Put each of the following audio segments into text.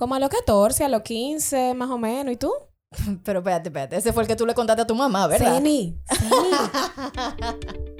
Como a los 14, a los 15, más o menos. ¿Y tú? Pero espérate, espérate. Ese fue el que tú le contaste a tu mamá, ¿verdad? Ceni.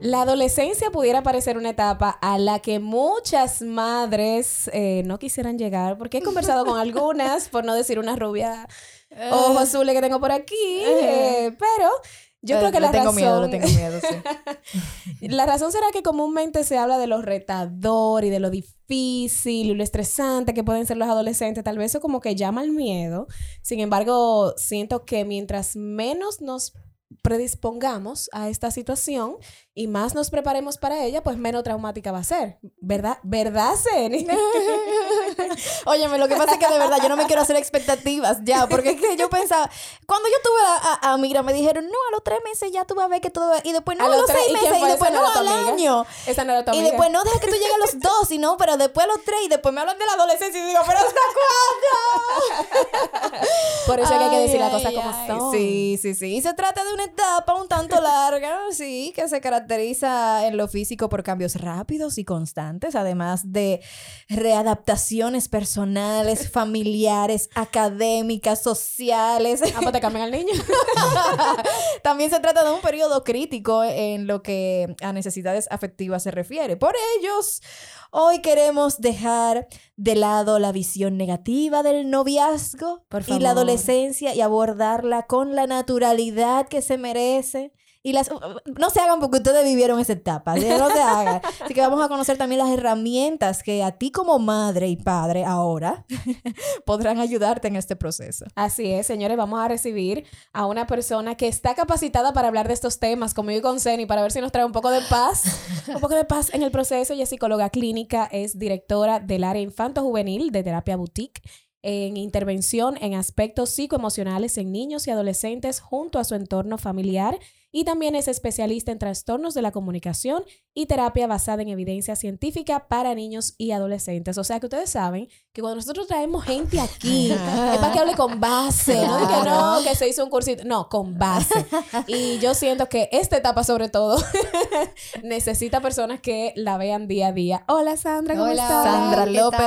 La adolescencia pudiera parecer una etapa a la que muchas madres eh, no quisieran llegar, porque he conversado con algunas, por no decir una rubia ojo azules que tengo por aquí, eh, pero yo creo que le la tengo razón... miedo, le tengo miedo, sí. La razón será que comúnmente se habla de lo retador y de lo difícil y lo estresante que pueden ser los adolescentes. Tal vez eso como que llama el miedo. Sin embargo, siento que mientras menos nos predispongamos a esta situación y más nos preparemos para ella, pues menos traumática va a ser. ¿Verdad? ¿Verdad, Ceni? Óyeme, lo que pasa es que de verdad yo no me quiero hacer expectativas ya, porque es que yo pensaba, cuando yo tuve a, a, a Mira, me dijeron, no, a los tres meses ya tú vas a ver que todo, y después no, a, A los tres, seis ¿y meses, y fue? después ¿Esa no, al año. Esa no era tu Y amiga. después no, deja que tú llegues a los dos, y no, pero después a los tres, y después me hablan de la adolescencia y digo, pero ¿hasta cuándo? Por eso es que hay que decir las Ay, cosas como ay, son. Sí, sí, sí. Y se trata de una etapa un tanto larga, sí, que se caracteriza en lo físico por cambios rápidos y constantes, además de readaptaciones personales, familiares, académicas, sociales. Ah, pues te cambian al niño. También se trata de un periodo crítico en lo que a necesidades afectivas se refiere. Por ellos, hoy queremos dejar de lado la visión negativa del noviazgo y la adolescencia y abordarla con la naturalidad que se merece. Y las no se hagan porque ustedes vivieron esa etapa, ¿sí? no se hagan. Así que vamos a conocer también las herramientas que a ti como madre y padre ahora podrán ayudarte en este proceso. Así es, señores, vamos a recibir a una persona que está capacitada para hablar de estos temas, como yo y con Ceni, para ver si nos trae un poco de paz, un poco de paz en el proceso. Ella es psicóloga clínica, es directora del área infanto-juvenil de Terapia Boutique en intervención en aspectos psicoemocionales en niños y adolescentes junto a su entorno familiar y también es especialista en trastornos de la comunicación y terapia basada en evidencia científica para niños y adolescentes. O sea que ustedes saben que cuando nosotros traemos gente aquí, es para que hable con base, no de que no, que se hizo un cursito, no, con base. Y yo siento que esta etapa sobre todo necesita personas que la vean día a día. Hola Sandra, ¿cómo Hola, estás? Sandra ¿qué López,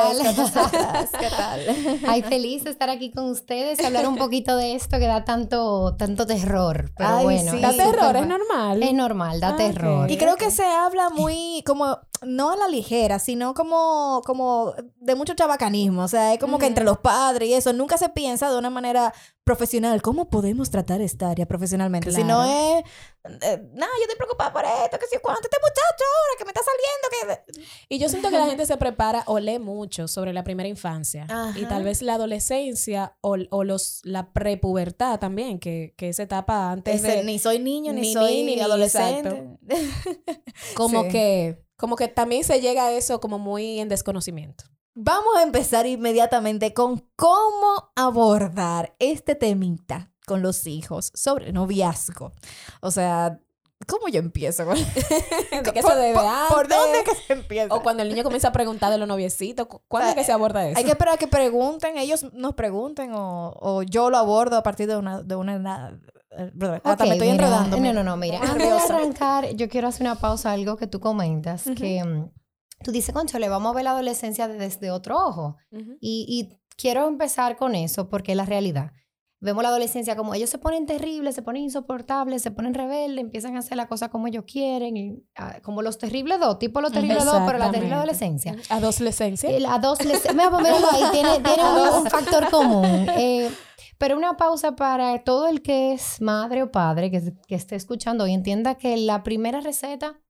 tal? ¿Qué tal? Ay, feliz de estar aquí con ustedes y hablar un poquito de esto que da tanto, tanto terror. Pero Ay, bueno. sí. es Da terror, es normal. Es normal, da Ah, terror. Y creo que se habla muy como, no a la ligera, sino como, como de mucho chabacanismo. O sea, es como que entre los padres y eso, nunca se piensa de una manera profesional. ¿Cómo podemos tratar esta área profesionalmente? Si no es, eh, no, yo estoy preocupada por esto, que si cuánto, este muchacho ahora que me está saliendo, que... Y yo siento que la gente se prepara o lee mucho sobre la primera infancia. Y tal vez la adolescencia o, o los, la prepubertad también, que, que esa etapa antes Ese, de... ni soy niño, ni, ni soy ni- ni- adolescente. Como Sí. que... Como que también se llega a eso como muy en desconocimiento. Vamos a empezar inmediatamente con cómo abordar este temita con los hijos sobre el noviazgo. O sea, ¿cómo yo empiezo? con- ¿De qué ¿Por, se debe por- por antes? dónde que se empieza? O cuando el niño comienza a preguntar de los noviecitos, ¿cu- ¿cuándo es que se aborda eso? Hay que esperar a que pregunten, ellos nos pregunten o, o yo lo abordo a partir de una, de una edad. Eh, perdón, hasta Ok, me estoy mira, enredando. No, no, no, mira. Antes de arrancar, yo quiero hacer una pausa a algo que tú comentas, que mm, tú dices, concho, le vamos a ver la adolescencia desde otro ojo. Ujú. Y, y quiero empezar con eso porque es la realidad. Vemos la adolescencia como ellos se ponen terribles, se ponen insoportables, se ponen rebeldes, empiezan a hacer la cosa como ellos quieren, y, ah, como los terribles dos, tipo los terribles dos, pero la terrible adolescencia. Adolescencia. Eh, La dos, les- mira, pues míralo ahí, tiene, tiene un, un factor común. Eh, pero una pausa para todo el que es madre o padre que, que esté escuchando y entienda que la primera receta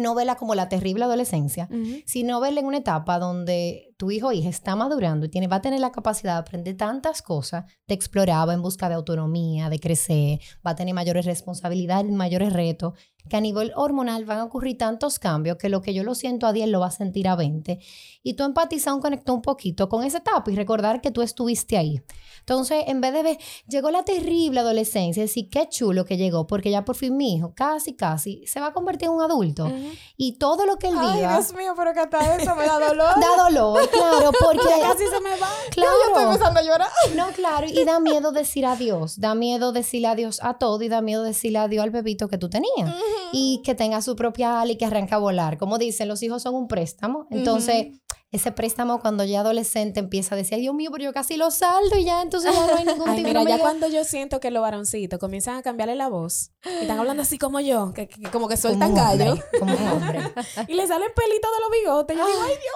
no verla como la terrible adolescencia, sino verla en una etapa donde tu hijo o hija está madurando y tiene, va a tener la capacidad de aprender tantas cosas, de explorar, va en busca de autonomía, de crecer, va a tener mayores responsabilidades, mayores retos, que a nivel hormonal van a ocurrir tantos cambios que lo que yo lo siento a 10 lo va a sentir a 20. Y tú empatizas, conectó un poquito con esa etapa y recordar que tú estuviste ahí. Entonces, en vez de ver, llegó la terrible adolescencia, decir, qué chulo que llegó, porque ya por fin mi hijo, casi, casi, se va a convertir en un adulto. Y todo lo que él Ay, viva... Dios mío, pero que hasta eso me da dolor. Da dolor, claro, porque... Ya casi se me va. Claro. Yo estoy empezando a llorar. No, claro, y da miedo decir adiós, da miedo decirle adiós a todo y da miedo decirle adiós al bebito que tú tenías y que tenga su propia ala y que arranca a volar. Como dicen, los hijos son un préstamo, entonces ese préstamo cuando ya adolescente empieza a decir, ay Dios mío, pero yo casi lo saldo y ya entonces ya no hay ningún Ay, tipo mira, ya cuando yo siento que los varoncitos comienzan a cambiarle la voz y están hablando así como yo, que, que- como que sueltan gallo como un hombre. y le salen pelitos de los bigotes. Yo digo, ay Dios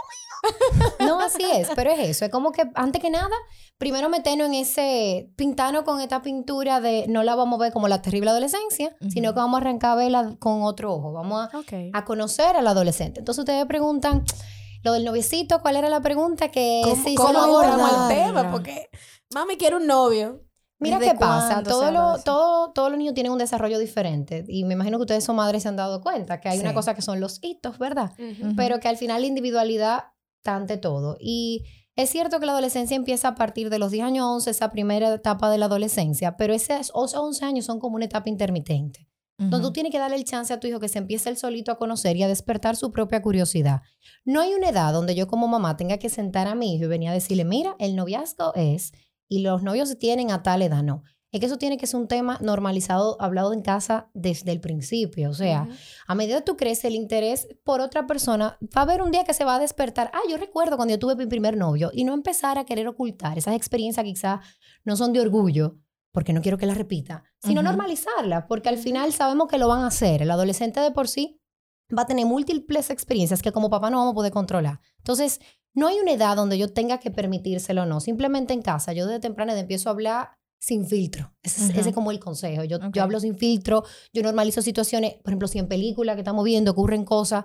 No, así es, pero es eso. Es como que antes que nada, primero meternos en ese pintano con esta pintura de no la vamos a ver como la terrible adolescencia, sino que vamos a arrancar a verla con otro ojo. Vamos a, Ok. a conocer al adolescente. Entonces ustedes preguntan, lo del noviecito, ¿cuál era la pregunta que ¿Cómo, se hizo cómo abordamos el tema? Porque mami quiere un novio. Mira ¿Desde qué pasa, cuándo todo se lo- habla de eso? todo- todos los niños tienen un desarrollo diferente y me imagino que ustedes son madres y se han dado cuenta que hay una cosa que son los hitos, ¿verdad? Pero que al final la individualidad todo. Y es cierto que la adolescencia empieza a partir de los 10 años 11, esa primera etapa de la adolescencia, pero esos 11 años son como una etapa intermitente, donde tú tienes que darle el chance a tu hijo que se empiece él solito a conocer y a despertar su propia curiosidad. No hay una edad donde yo como mamá tenga que sentar a mi hijo y venir a decirle, mira, el noviazgo es, y los novios se tienen a tal edad, no. Es que eso tiene que ser un tema normalizado, hablado en casa desde el principio. O sea, a medida que tú creces, el interés por otra persona va a haber un día que se va a despertar. Ah, yo recuerdo cuando yo tuve mi primer novio y no empezar a querer ocultar esas experiencias que quizás no son de orgullo, porque no quiero que las repita, sino Ujú. normalizarlas, porque al final sabemos que lo van a hacer. El adolescente de por sí va a tener múltiples experiencias que como papá no vamos a poder controlar. Entonces, no hay una edad donde yo tenga que permitírselo o no. Simplemente en casa, yo desde temprana edad empiezo a hablar sin filtro. Ese, es- Ujú. ese es como el consejo. Yo, yo hablo sin filtro, yo normalizo situaciones, por ejemplo, si en película que estamos viendo ocurren cosas,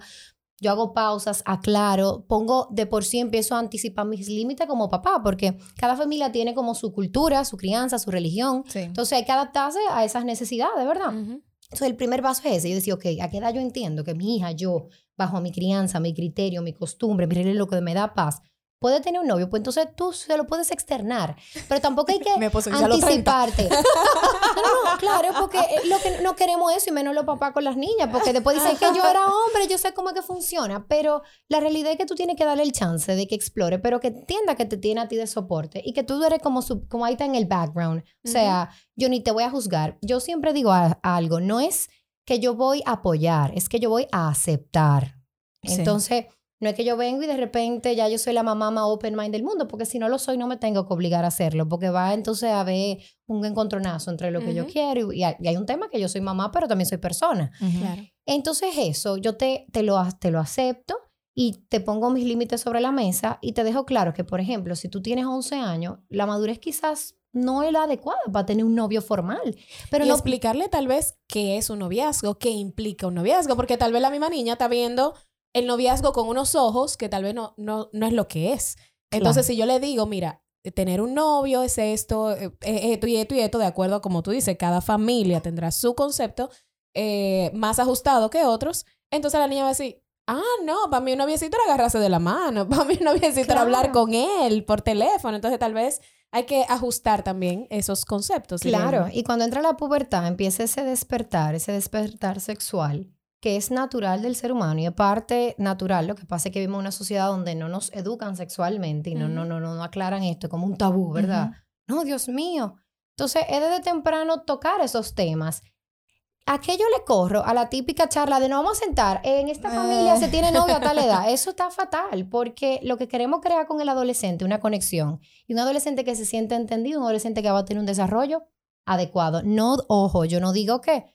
yo hago pausas, aclaro, pongo de por sí, empiezo a anticipar mis límites como papá, porque cada familia tiene como su cultura, su crianza, su religión. Sí. Entonces hay que adaptarse a esas necesidades, ¿verdad? Ujú. Entonces, el primer paso es ese. Yo decía, ok, ¿a qué edad yo entiendo que mi hija, yo, bajo mi crianza, mi criterio, mi costumbre, mi regla, lo que me da paz, puede tener un novio? Pues entonces tú se lo puedes externar. Pero tampoco hay que Mi esposo dice a los 30. anticiparte. No, no, claro, porque eh, lo que no queremos eso, y menos los papás con las niñas, porque después dicen que yo era hombre, yo sé cómo es que funciona. Pero la realidad es que tú tienes que darle el chance de que explore, pero que entienda que te tiene a ti de soporte y que tú eres como, su, como ahí está en el background. O sea, yo ni te voy a juzgar. Yo siempre digo a- algo, no es que yo voy a apoyar, es que yo voy a aceptar. Sí. Entonces, no es que yo vengo y de repente ya yo soy la mamá más open mind del mundo, porque si no lo soy, no me tengo que obligar a hacerlo, porque va entonces a haber un encontronazo entre lo que yo quiero y, y hay, un tema que yo soy mamá, pero también soy persona. Claro. Entonces eso, yo te, te, lo, te lo acepto y te pongo mis límites sobre la mesa y te dejo claro que, por ejemplo, si tú tienes 11 años, la madurez quizás no es la adecuada para tener un novio formal. Pero y no, explicarle tal vez qué es un noviazgo, qué implica un noviazgo, porque tal vez la misma niña está viendo el noviazgo con unos ojos que tal vez no, no, no es lo que es. Entonces, si yo le digo, mira, tener un novio es esto, eh, eh, esto y esto y esto, de acuerdo a como tú dices, cada familia tendrá su concepto eh, más ajustado que otros, entonces la niña va a decir, ah, no, para mí un noviecito era agarrarse de la mano, para mí un noviecito era hablar Claro. con él por teléfono, entonces tal vez hay que ajustar también esos conceptos. Claro, y cuando entra la pubertad empieza ese despertar, ese despertar sexual que es natural del ser humano y es parte natural. Lo que pasa es que vivimos en una sociedad donde no nos educan sexualmente y no, Ujú. no, no, no aclaran esto como un tabú, ¿verdad? No, Dios mío. Entonces, es desde temprano tocar esos temas. ¿A qué yo le corro? A la típica charla de no vamos a sentar, en esta familia Eh. se tiene novio a tal edad. Eso está fatal, porque lo que queremos crear con el adolescente, una conexión, y un adolescente que se siente entendido, un adolescente que va a tener un desarrollo adecuado. No, ojo, yo no digo que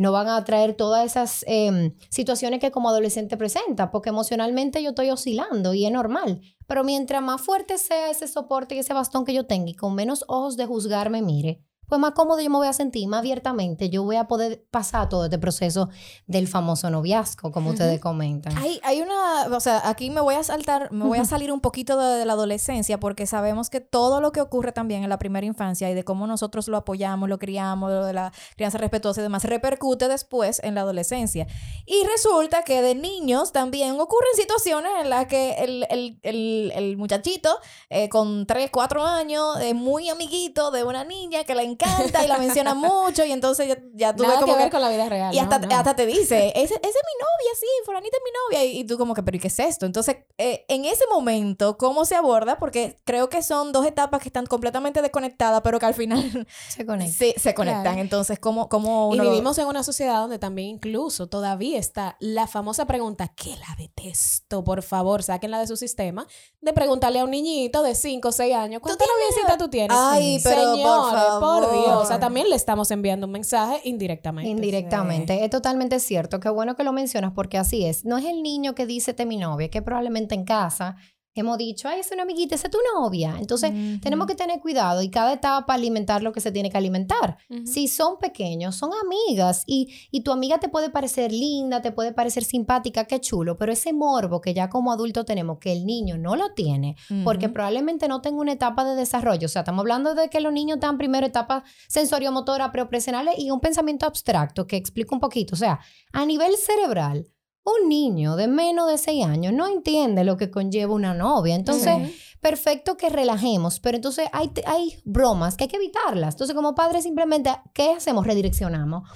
no van a traer todas esas em, situaciones que como adolescente presenta, porque emocionalmente yo estoy oscilando y es normal. Pero mientras más fuerte sea ese soporte y ese bastón que yo tenga y con menos ojos de juzgar me mire, pues más cómodo yo me voy a sentir, más abiertamente yo voy a poder pasar todo este proceso del famoso noviazgo, como ustedes comentan. Hay, hay una, o sea, aquí me voy a saltar, me voy a salir un poquito de, de la adolescencia porque sabemos que todo lo que ocurre también en la primera infancia y de cómo nosotros lo apoyamos, lo criamos, lo de la crianza respetuosa y demás, repercute después en la adolescencia. Y resulta que de niños también ocurren situaciones en las que el, el, el, el muchachito eh, con 3, 4 años es muy amiguito de una niña que le encanta y la menciona mucho y entonces ya, ya tú ves Nada como que que- ver con la vida real. y hasta, no, no. hasta te dice, ese, ese es mi novia, sí, fulanita es mi novia. Y, y tú como que, pero ¿y qué es esto? Entonces, eh, en ese momento, ¿cómo se aborda? Porque creo que son dos etapas que están completamente desconectadas, pero que al final Se conecta. se, se conectan. Claro. Entonces, ¿cómo, cómo Y lo- vivimos en una sociedad donde también incluso todavía está la famosa pregunta, que la detesto, por favor, sáquenla de su sistema, de preguntarle a un niñito de 5 o 6 años, ¿cuánta tienes- noviecita tú tienes? Ay, pero por favor. Dios, o sea, también le estamos enviando un mensaje indirectamente. Indirectamente. Es totalmente cierto. Qué bueno que lo mencionas porque así es. No es el niño que dice te mi novia, que probablemente en casa hemos dicho, ay, es una amiguita, esa es tu novia. Entonces, tenemos que tener cuidado y cada etapa alimentar lo que se tiene que alimentar. Si son pequeños, son amigas y, y tu amiga te puede parecer linda, te puede parecer simpática, qué chulo, pero ese morbo que ya como adulto tenemos, que el niño no lo tiene, porque probablemente no tenga una etapa de desarrollo. O sea, estamos hablando de que los niños están primero etapa sensoriomotora, preopresionales y un pensamiento abstracto que explico un poquito. O sea, a nivel cerebral, un niño de menos de 6 años no entiende lo que conlleva una novia. Entonces, perfecto que relajemos, pero entonces hay, hay bromas que hay que evitarlas. Entonces, como padres, simplemente, ¿qué hacemos? Redireccionamos.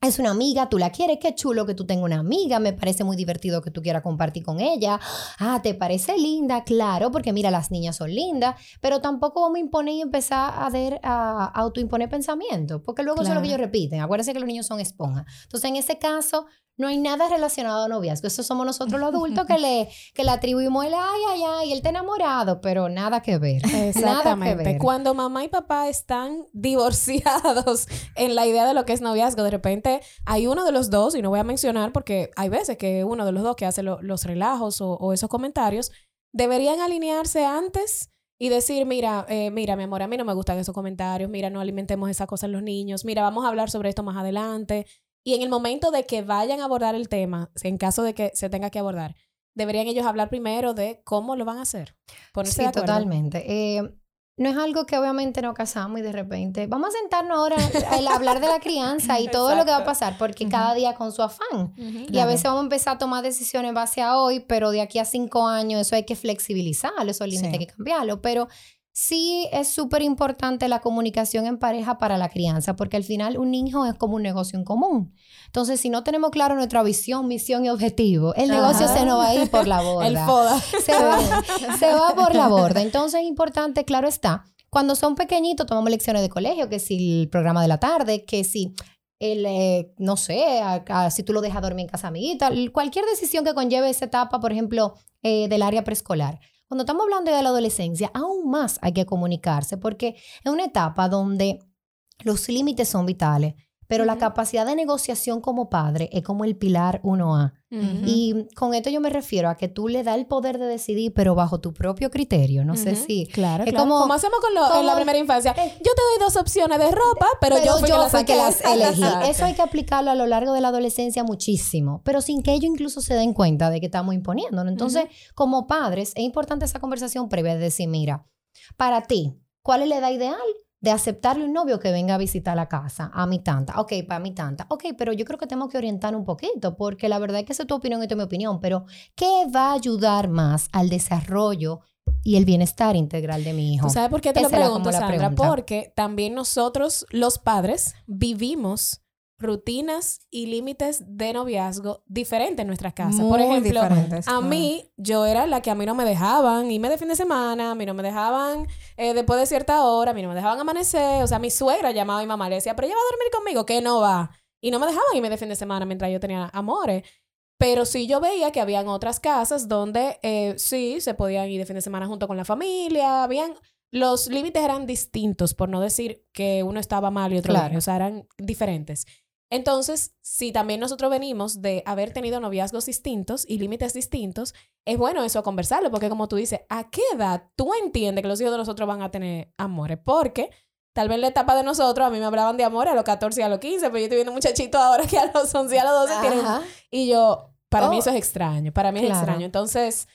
Es una amiga, tú la quieres, qué chulo que tú tengas una amiga, me parece muy divertido que tú quieras compartir con ella. Ah, ¿te parece linda? Claro, porque mira, las niñas son lindas, pero tampoco vamos a imponer y empezar a, ver, a autoimponer pensamiento, porque luego eso es lo que ellos repiten. Acuérdense que los niños son esponjas. Entonces, en ese caso, no hay nada relacionado a noviazgo. Eso somos nosotros los adultos que le, que le atribuimos el ay, ay, ay, él está enamorado, pero nada que ver. Nada que Exactamente. ver. Cuando mamá y papá están divorciados en la idea de lo que es noviazgo, de repente hay uno de los dos, y no voy a mencionar porque hay veces que uno de los dos que hace lo- los relajos o, o esos comentarios, deberían alinearse antes y decir, mira, eh, mira, mi amor, a mí no me gustan esos comentarios, mira, no alimentemos esa cosa en los niños, mira, vamos a hablar sobre esto más adelante. Y en el momento de que vayan a abordar el tema, en caso de que se tenga que abordar, deberían ellos hablar primero de cómo lo van a hacer. Ponerse Sí, de acuerdo. totalmente. Eh, no es algo que obviamente nos casamos y de repente vamos a sentarnos ahora a hablar de la crianza y todo lo que va a pasar, porque cada día con su afán. Y a veces vamos a empezar a tomar decisiones en base a hoy, pero de aquí a cinco años eso hay que flexibilizarlo, esos límites Sí. hay que cambiarlo. Pero sí es súper importante la comunicación en pareja para la crianza, porque al final un hijo es como un negocio en común. Entonces, si no tenemos claro nuestra visión, misión y objetivo, el negocio se nos va a ir por la borda El FODA. se va, se va por la borda. Entonces es importante, claro está, cuando son pequeñitos tomamos lecciones de colegio, que si el programa de la tarde, que si el, eh, no sé, a- a- si tú lo dejas dormir en casa amiguita, cualquier decisión que conlleve esa etapa, por ejemplo, eh, del área preescolar. Cuando estamos hablando de la adolescencia, aún más hay que comunicarse, porque es una etapa donde los límites son vitales, pero la capacidad de negociación como padre es como el pilar 1A. Ujú. Y con esto yo me refiero a que tú le das el poder de decidir, pero bajo tu propio criterio. No sé si. Claro, es claro. como- Como, hacemos con lo, en la primera infancia. Eh. Yo te doy dos opciones de ropa, pero, yo fui que las fui que las elegí. Eso hay que aplicarlo a lo largo de la adolescencia muchísimo, pero sin que ellos incluso se den cuenta de que estamos imponiéndolo. Entonces, como padres, es importante esa conversación previa de decir, mira, para ti, ¿cuál es la edad ideal? De aceptarle un novio que venga a visitar la casa, a mi tanta. Ok, para mi tanta. Ok, pero yo creo que tenemos que orientar un poquito, porque la verdad es que esa es tu opinión y esta es mi opinión, pero ¿qué va a ayudar más al desarrollo y el bienestar integral de mi hijo? ¿Tú sabes por qué te Esa lo pregunto, Sandra? Porque también nosotros, los padres, vivimos rutinas y límites de noviazgo diferentes en nuestra casa. por Muy ejemplo, diferentes, a mí, yo era la que a mí no me dejaban irme de fin de semana, a mí no me dejaban eh, después de cierta hora, a mí no me dejaban amanecer. O sea, mi suegra llamaba a mi mamá y le decía, pero ella va a dormir conmigo, que no va. Y no me dejaban irme de fin de semana mientras yo tenía amores. Pero sí yo veía que habían otras casas donde eh, sí se podían ir de fin de semana junto con la familia, habían los límites eran distintos, por no decir que uno estaba mal y otro Claro. bien, o sea, eran diferentes. Entonces, si también nosotros venimos de haber tenido noviazgos distintos y límites distintos, es bueno eso conversarlo, porque como tú dices, ¿a qué edad tú entiendes que los hijos de nosotros van a tener amores? Porque tal vez la etapa de nosotros a mí me hablaban de amor a los 14 y a los 15, pero yo estoy viendo muchachitos ahora que a los 11 y a los 12 tienen... Y yo, para mí Oh. eso es extraño, para mí es extraño. Entonces,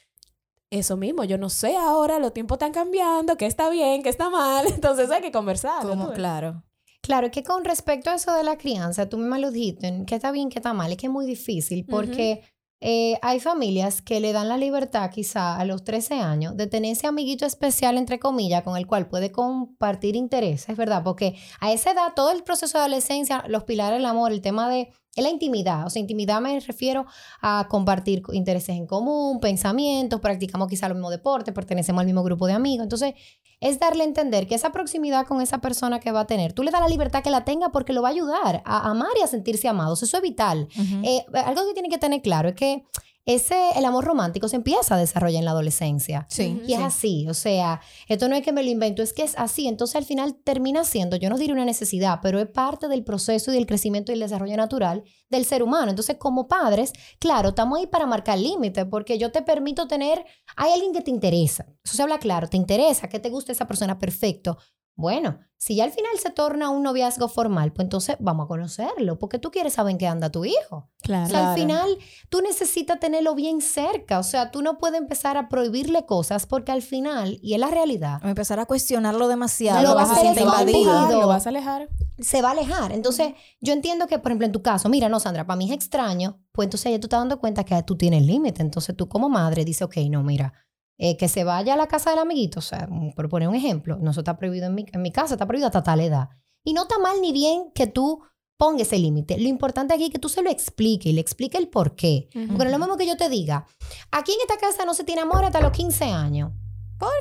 eso mismo, yo no sé ahora, los tiempos están cambiando, qué está bien, qué está mal, entonces hay que conversar. Como, claro. Claro, que con respecto a eso de la crianza, tú misma lo dijiste, que está bien, que está mal, es que es muy difícil porque eh, hay familias que le dan la libertad quizá a los 13 años de tener ese amiguito especial, entre comillas, con el cual puede compartir intereses, ¿verdad? Porque a esa edad, todo el proceso de adolescencia, los pilares del amor, el tema de es la intimidad, o sea, intimidad me refiero a compartir intereses en común, pensamientos, practicamos quizá los mismos deportes, pertenecemos al mismo grupo de amigos. Entonces, es darle a entender que esa proximidad con esa persona que va a tener, tú le das la libertad que la tenga porque lo va a ayudar a amar y a sentirse amados. Eso es vital. Eh, algo que tiene que tener claro es que ese, el amor romántico se empieza a desarrollar en la adolescencia. Sí. Y es así, o sea, esto no es que me lo invento, es que es así. Entonces al final termina siendo, yo no diré una necesidad, pero es parte del proceso y del crecimiento y el desarrollo natural del ser humano. Entonces como padres, claro, estamos ahí para marcar límites, porque yo te permito tener, hay alguien que te interesa. Eso se habla claro, te interesa, que te gusta esa persona, perfecto. Bueno, si ya al final se torna un noviazgo formal, pues entonces vamos a conocerlo, porque tú quieres saber en qué anda tu hijo. Claro. O sea, al final tú necesitas tenerlo bien cerca. O sea, tú no puedes empezar a prohibirle cosas porque al final, y es la realidad, O empezar a cuestionarlo demasiado. Lo lo vas a escondido. alejar, lo vas a alejar. se va a alejar. Entonces, yo entiendo que, por ejemplo, en tu caso, mira, no, Sandra, para mí es extraño, pues entonces ya tú estás dando cuenta que tú tienes límite. Entonces tú como madre dices, ok, no, mira, eh, que se vaya a la casa del amiguito, o sea, mm, por poner un ejemplo, no eso está prohibido en mi, en mi casa, está prohibido hasta tal edad. Y no está mal ni bien que tú pongas ese límite. Lo importante aquí es que tú se lo expliques y le expliques el por qué. Porque no es lo mismo que yo te diga, aquí en esta casa no se tiene amor hasta los 15 años.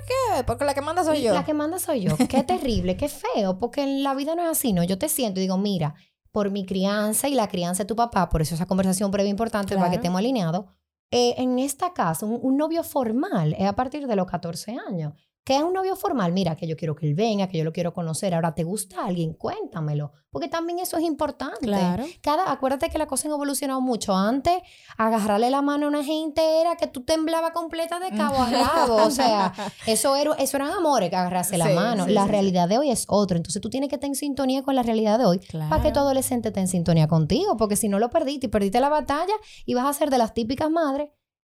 ¿Qué? Porque la que manda soy Y yo. La que manda soy yo. Qué terrible, qué feo, porque en la vida no es así, ¿no? Yo te siento y digo, mira, por mi crianza y la crianza de tu papá, por eso esa conversación breve importante para que estemos alineados, eh, en esta casa, un, un novio formal es a partir de los 14 años. ¿Qué es un novio formal? Mira, que yo quiero que él venga, que yo lo quiero conocer. Ahora, ¿te gusta alguien? Cuéntamelo. Porque también eso es importante. Claro. Cada, acuérdate que la cosa ha evolucionado mucho. Antes, agarrarle la mano a una gente era que tú temblabas completa de cabo a rabo. O sea, eso, era, eso eran amores que agarrarse la Sí, mano. sí, la sí, realidad de hoy es otra. Entonces tú tienes que estar en sintonía con la realidad de hoy Claro. para que tu adolescente esté en sintonía contigo. Porque si no lo perdiste y perdiste la batalla y vas a ser de las típicas madres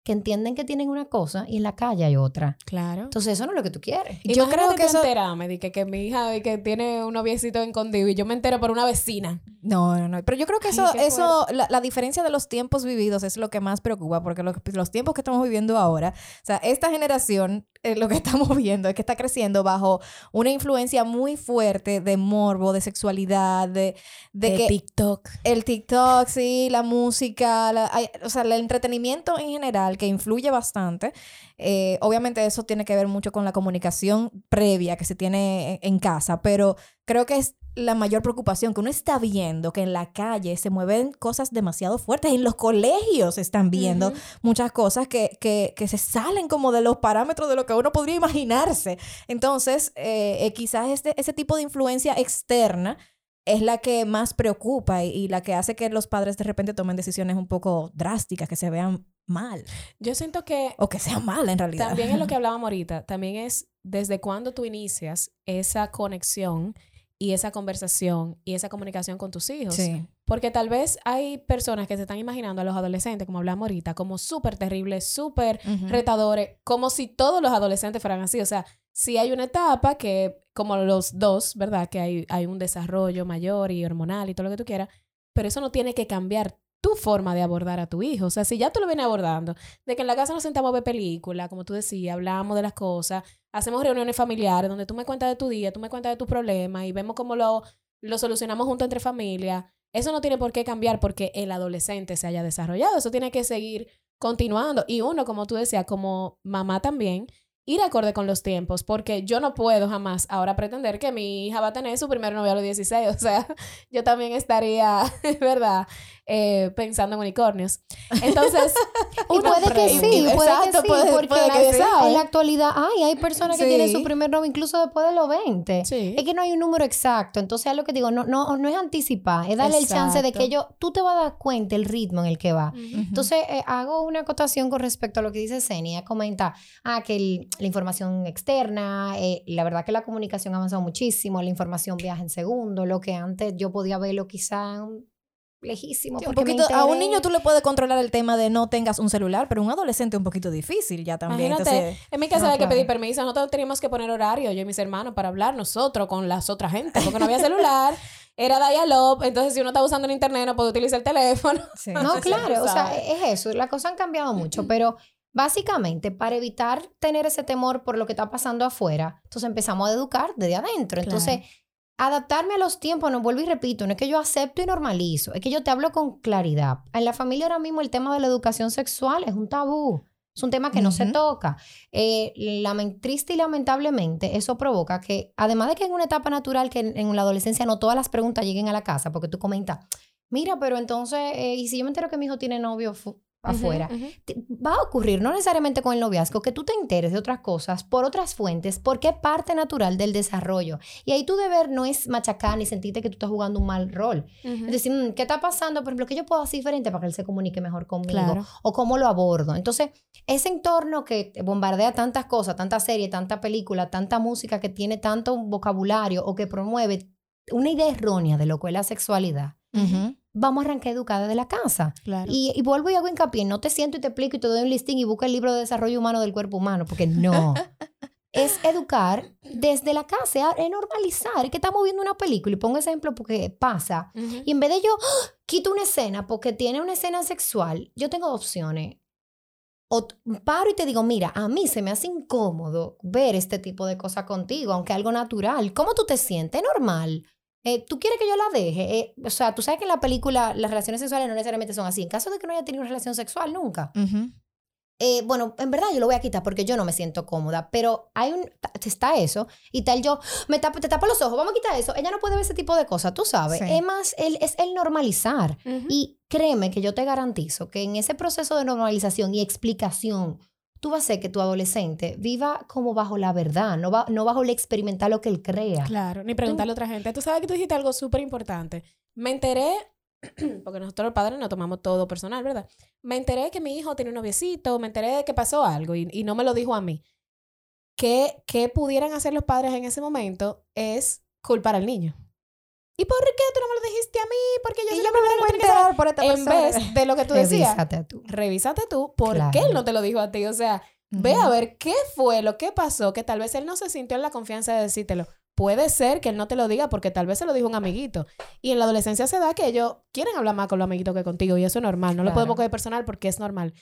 que entienden que tienen una cosa y en la calle hay otra. Claro. Entonces eso no es lo que tú quieres. Yo creo que eso- enterame de que, que mi hija de que tiene un noviecito escondido y yo me entero por una vecina. No, no, no. Pero yo creo que eso, eso la, la diferencia de los tiempos vividos es lo que más preocupa, porque los, los tiempos que estamos viviendo ahora, o sea, esta generación, eh, lo que estamos viendo es que está creciendo bajo una influencia muy fuerte de morbo, de sexualidad, de, de, De que TikTok. el TikTok, sí, la música, la- hay- o sea, el entretenimiento en general que influye bastante. Eh, obviamente eso tiene que ver mucho con la comunicación previa que se tiene en, en casa, pero creo que es la mayor preocupación que uno está viendo que en la calle se mueven cosas demasiado fuertes, en los colegios se están viendo muchas cosas que, que, que se salen como de los parámetros de lo que uno podría imaginarse. Entonces, eh, eh, quizás este, ese tipo de influencia externa es la que más preocupa y, y la que hace que los padres de repente tomen decisiones un poco drásticas, que se vean mal Yo siento que o que sean mal en realidad. también es lo que hablábamos ahorita, también es desde cuándo tú inicias esa conexión y esa conversación y esa comunicación con tus hijos. Sí. Porque tal vez hay personas que se están imaginando a los adolescentes, como hablamos ahorita, como súper terribles, súper retadores, como si todos los adolescentes fueran así. O sea, si hay una etapa que, como los dos, ¿verdad? Que hay, hay un desarrollo mayor y hormonal y todo lo que tú quieras, pero eso no tiene que cambiar tu forma de abordar a tu hijo. O sea, si ya tú lo vienes abordando, de que en la casa nos sentamos a ver película, como tú decías, hablamos de las cosas, hacemos reuniones familiares donde tú me cuentas de tu día, tú me cuentas de tus problemas y vemos cómo lo, lo solucionamos juntos entre familia. Eso no tiene por qué cambiar porque el adolescente se haya desarrollado. Eso tiene que seguir continuando. Y uno, como tú decías, como mamá también, ir acorde con los tiempos, porque yo no puedo jamás ahora pretender que mi hija va a tener su primer novio a los 16. O sea, yo también estaría, ¿verdad? Eh, pensando en unicornios. Entonces, Y puede que sí, puede Exacto, que sí, puede- porque puede que nadie sí. sabe. en la actualidad hay, hay personas que Sí. tienen su primer novio incluso después de los 20. Sí. Es que no hay un número exacto. Entonces, es lo que digo, no, no, no es anticipar, es darle el chance de que Exacto. yo, tú te vas a dar cuenta el ritmo en el que va. Ujú. Entonces, eh, hago una acotación con respecto a lo que dice Senia. Comenta, ah, que el, la información externa, eh, la verdad que la comunicación ha avanzado muchísimo, la información viaja en segundo, lo que antes yo podía verlo quizá lejísimo. Sí, un poquito, a un niño tú le puedes controlar el tema de no tengas un celular, pero un adolescente un poquito difícil ya también. Imagínate, Entonces, en mi casa no, había que pedir permiso. Nosotros teníamos que poner horario, yo y mis hermanos, para hablar nosotros con las otras gente, porque no había celular. Era dial-up, entonces si uno está usando el internet no puede utilizar el teléfono. sí. No, claro, o sea, es eso, las cosas han cambiado mucho, pero básicamente para evitar tener ese temor por lo que está pasando afuera, entonces empezamos a educar desde adentro. Entonces, adaptarme a los tiempos, no vuelvo y repito, no es que yo acepto y normalizo, es que yo te hablo con claridad. En la familia ahora mismo el tema de la educación sexual es un tabú. Es un tema que no se toca. Eh, triste y lamentablemente, eso provoca que, además de que en una etapa natural, que en, en la adolescencia no todas las preguntas lleguen a la casa, porque tú comentas, mira, pero entonces, eh, ¿y si yo me entero que mi hijo tiene novio fu- afuera? Te- va a ocurrir, no necesariamente con el noviazgo, que tú te enteres de otras cosas por otras fuentes, porque es parte natural del desarrollo. Y ahí tu deber no es machacar ni sentirte que tú estás jugando un mal rol. Ujú. Es decir, mm, ¿qué está pasando? Por ejemplo, ¿qué yo puedo hacer diferente para que él se comunique mejor conmigo? Claro. O cómo lo abordo. Entonces, ese entorno que bombardea tantas cosas, tanta serie, tanta película, tanta música, que tiene tanto vocabulario o que promueve una idea errónea de lo que es la sexualidad, vamos a arrancar educada de la casa. Claro. Y, y vuelvo y hago hincapié, no te siento y te explico y te doy un listing y busca el libro de desarrollo humano del cuerpo humano, porque no. es educar desde la casa, es normalizar, es que estamos viendo una película y pongo ese ejemplo porque pasa. Y en vez de yo ¡ah! quito una escena porque tiene una escena sexual, yo tengo opciones. O paro y te digo, mira, a mí se me hace incómodo ver este tipo de cosas contigo, aunque algo natural. ¿Cómo tú te sientes? Normal. Eh, ¿Tú quieres que yo la deje? Eh, o sea, tú sabes que en la película las relaciones sexuales no necesariamente son así. En caso de que no haya tenido una relación sexual nunca. Eh, bueno, en verdad yo lo voy a quitar porque yo no me siento cómoda, pero hay un, está eso y tal yo, me tapo, te tapo los ojos, vamos a quitar eso. Ella no puede ver ese tipo de cosas, tú sabes. Sí. Es más, el, es el normalizar. Y créeme que yo te garantizo que en ese proceso de normalización y explicación, tú vas a hacer que tu adolescente viva como bajo la verdad, no, va, no bajo el experimentar lo que él crea. Claro, ni preguntarle a otra gente. Tú sabes que tú dijiste algo súper importante. Me enteré, porque nosotros los padres no tomamos todo personal, ¿verdad? Me enteré que mi hijo tiene un noviecito, me enteré de que pasó algo y, y no me lo dijo a mí. ¿Qué, ¿Qué pudieran hacer los padres en ese momento? Es culpar al niño. ¿Y por qué tú no me lo dijiste a mí? Porque yo soy yo la me primera vengo que saber. por esta En persona. vez de lo que tú decías, Revísate tú. revísate tú por qué Claro. él no te lo dijo a ti. O sea, Ve a ver qué fue lo que pasó, que tal vez él no se sintió en la confianza de decírtelo. Puede ser que él no te lo diga porque tal vez se lo dijo un amiguito. Y en la adolescencia se da que ellos quieren hablar más con los amiguitos que contigo y eso es normal. No lo Claro. podemos coger personal porque es normal.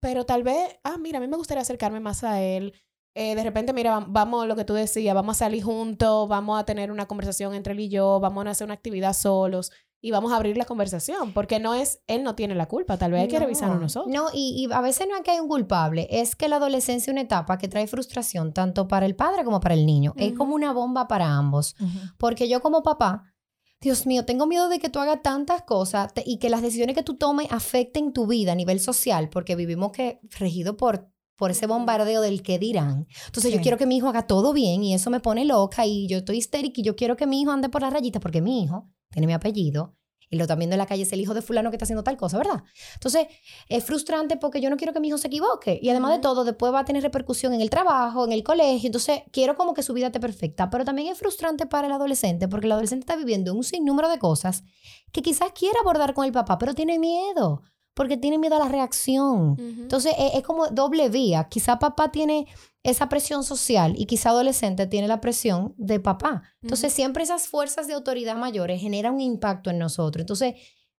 Pero tal vez, ah, mira, a mí me gustaría acercarme más a él. Eh, de repente, mira, va- vamos, lo que tú decías, vamos a salir juntos, vamos a tener una conversación entre él y yo, vamos a hacer una actividad solos y vamos a abrir la conversación porque no es, él no tiene la culpa, tal vez hay que revisarlo nosotros. No, y, y a veces no es que hay un culpable, es que la adolescencia es una etapa que trae frustración tanto para el padre como para el niño. Es como una bomba para ambos. Porque yo como papá, Dios mío, tengo miedo de que tú hagas tantas cosas te- y que las decisiones que tú tomes afecten tu vida a nivel social, porque vivimos que regido por por ese bombardeo del que dirán. Entonces yo Sí. quiero que mi hijo haga todo bien y eso me pone loca y yo estoy histérica y yo quiero que mi hijo ande por las rayitas porque mi hijo tiene mi apellido y lo viendo en la calle es el hijo de fulano que está haciendo tal cosa, ¿verdad? Entonces es frustrante porque yo no quiero que mi hijo se equivoque y además de todo después va a tener repercusión en el trabajo, en el colegio, entonces quiero como que su vida esté perfecta, pero también es frustrante para el adolescente porque el adolescente está viviendo un sinnúmero de cosas que quizás quiera abordar con el papá, pero tiene miedo porque tiene miedo a la reacción. Ujú. Entonces es, es como doble vía. Quizá papá tiene esa presión social y quizá adolescente tiene la presión de papá. Entonces siempre esas fuerzas de autoridad mayores generan un impacto en nosotros. Entonces,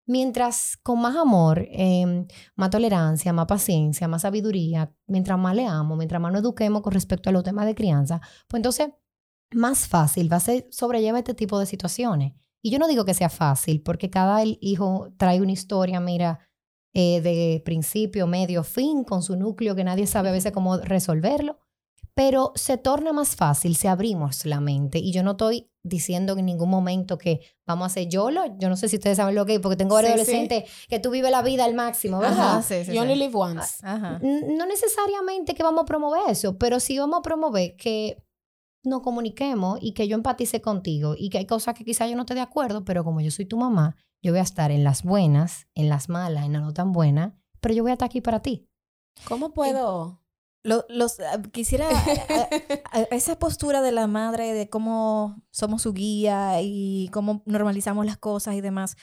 mientras con más amor, eh, más tolerancia, más paciencia, más sabiduría, mientras más leamos, mientras más nos eduquemos con respecto a los temas de crianza, pues entonces más fácil va a ser sobrellevar este tipo de situaciones. Y yo no digo que sea fácil, porque cada hijo trae una historia, mira, eh, de principio, medio, fin, con su núcleo que nadie sabe a veces cómo resolverlo, pero se torna más fácil si abrimos la mente. Y yo no estoy diciendo en ningún momento que vamos a hacer YOLO. Yo no sé si ustedes saben lo que es, porque tengo varios Sí, sí. adolescentes que tú vives la vida al máximo, ¿verdad? Ajá, sí, sí, You only sí. live once. Ajá. No necesariamente que vamos a promover eso, pero sí vamos a promover que nos comuniquemos y que yo empatice contigo y que hay cosas que quizás yo no esté de acuerdo, pero como yo soy tu mamá, yo voy a estar en las buenas, en las malas, en las no tan buenas, pero yo voy a estar aquí para ti. ¿Cómo puedo? Lo- los, ah, quisiera ah, ah, esa postura de la madre de cómo somos su guía y cómo normalizamos las cosas y demás.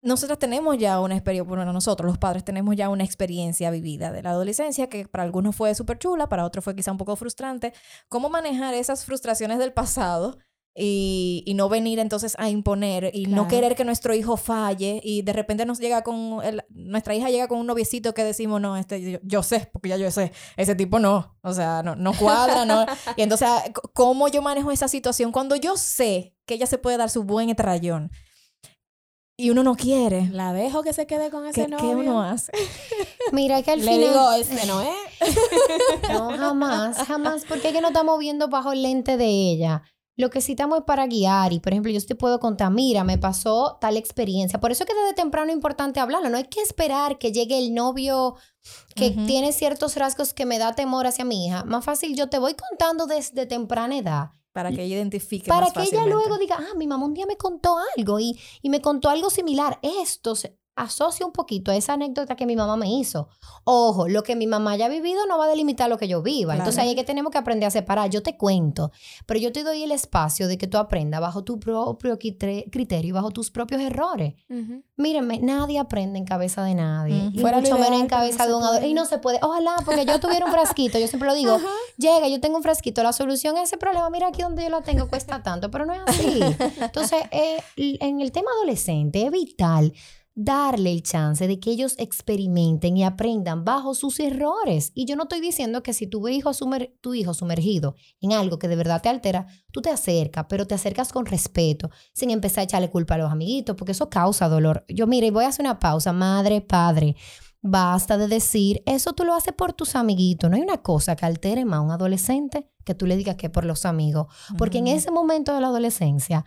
Nosotros tenemos ya una experiencia, bueno, nosotros los padres tenemos ya una experiencia vivida de la adolescencia que para algunos fue súper chula, para otros fue quizá un poco frustrante. ¿Cómo manejar esas frustraciones del pasado y, y no venir entonces a imponer y no querer que nuestro hijo falle y de repente nos llega con, el- nuestra hija llega con un noviecito que decimos, no, este, yo, yo sé, porque ya yo sé, ese tipo no, o sea, no, no cuadra, no. Y entonces, ah, ¿cómo yo manejo esa situación cuando yo sé que ella se puede dar su buen etrayón y uno no quiere? La dejo que se quede con ese ¿Qué, novio. qué uno hace? Mira que al Le final... digo, este no es. No, jamás, jamás, porque es que no estamos viendo bajo el lente de ella. Lo que sí estamos es para guiar y, por ejemplo, yo te puedo contar, mira, me pasó tal experiencia. Por eso es que desde temprano es importante hablarlo. No hay que esperar que llegue el novio que tiene ciertos rasgos que me da temor hacia mi hija. Más fácil, yo te voy contando desde temprana edad Para que ella identifique para más que ella fácilmente. luego diga, ah, mi mamá un día me contó algo y, y me contó algo similar. Esto se asocia un poquito a esa anécdota que mi mamá me hizo. Ojo, lo que mi mamá haya vivido no va a delimitar lo que yo viva. Entonces ahí es que tenemos que aprender a separar. Yo te cuento, pero yo te doy el espacio de que tú aprendas bajo tu propio criterio y bajo tus propios errores. Mírenme, nadie aprende en cabeza de nadie. Y Fuera mucho menos en cabeza de un puede. Y no se puede. Ojalá, porque yo tuviera un frasquito. Yo siempre lo digo. Llega, yo tengo un frasquito. La solución a ese problema, mira aquí donde yo la tengo, cuesta tanto. Pero no es así. Entonces, eh, en el tema adolescente es vital darle el chance de que ellos experimenten y aprendan bajo sus errores. Y yo no estoy diciendo que si tu hijo, sumer- tu hijo sumergido en algo que de verdad te altera, tú te acercas, pero te acercas con respeto, sin empezar a echarle culpa a los amiguitos, porque eso causa dolor. Yo, mire, voy a hacer una pausa, madre, padre. Basta de decir, eso tú lo haces por tus amiguitos. No hay una cosa que altere más a un adolescente que tú le digas que por los amigos. Porque en ese momento de la adolescencia,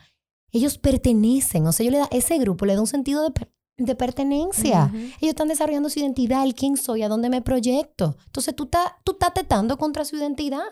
ellos pertenecen. O sea, yo le da, ese grupo le da un sentido de, de pertenencia. Ellos están desarrollando su identidad, el quién soy, a dónde me proyecto. Entonces tú estás tú estás tetando contra su identidad.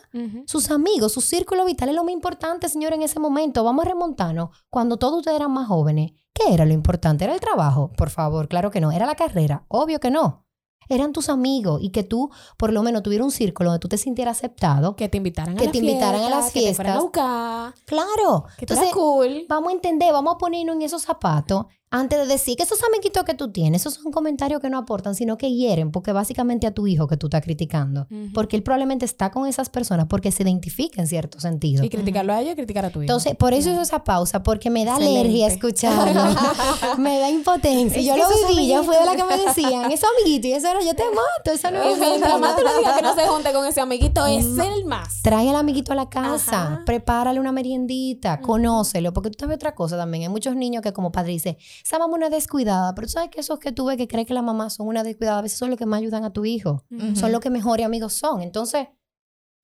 Sus amigos, su círculo vital es lo más importante, señor, en ese momento. Vamos a remontarnos. Cuando todos ustedes eran más jóvenes, ¿qué era lo importante? ¿Era el trabajo? Por favor, claro que no. ¿Era la carrera? Obvio que no. Eran tus amigos y que tú, por lo menos, tuvieras un círculo donde tú te sintieras aceptado. Que te invitaran a Que la te invitaran a las fiesta, Que te a fiestas. buscar. Claro. Que Entonces, cool. vamos a entender, vamos a ponernos en esos zapatos antes de decir que esos amiguitos que tú tienes, esos son comentarios que no aportan, sino que hieren, porque básicamente a tu hijo que tú estás criticando. Porque él probablemente está con esas personas porque se identifica en cierto sentido. Y criticarlo a ellos y criticar a tu hijo. Entonces, por eso hice esa pausa, porque me da Excelente. alergia escucharlo. me da impotencia. Es yo lo viví, yo fui de la que me decían, esos amiguitos, y eso era, yo te mato, eso no es mientras más tú le digas que no se junte con ese amiguito, es el más. Trae al amiguito a la casa, Ajá. prepárale una meriendita, conócelo, porque tú sabes otra cosa también. Hay muchos niños que como padre dicen, esa mamá es una descuidada, pero tú sabes que esos que tú ves que creen que las mamás son una descuidada, a veces son los que más ayudan a tu hijo, son los que mejores amigos son. Entonces,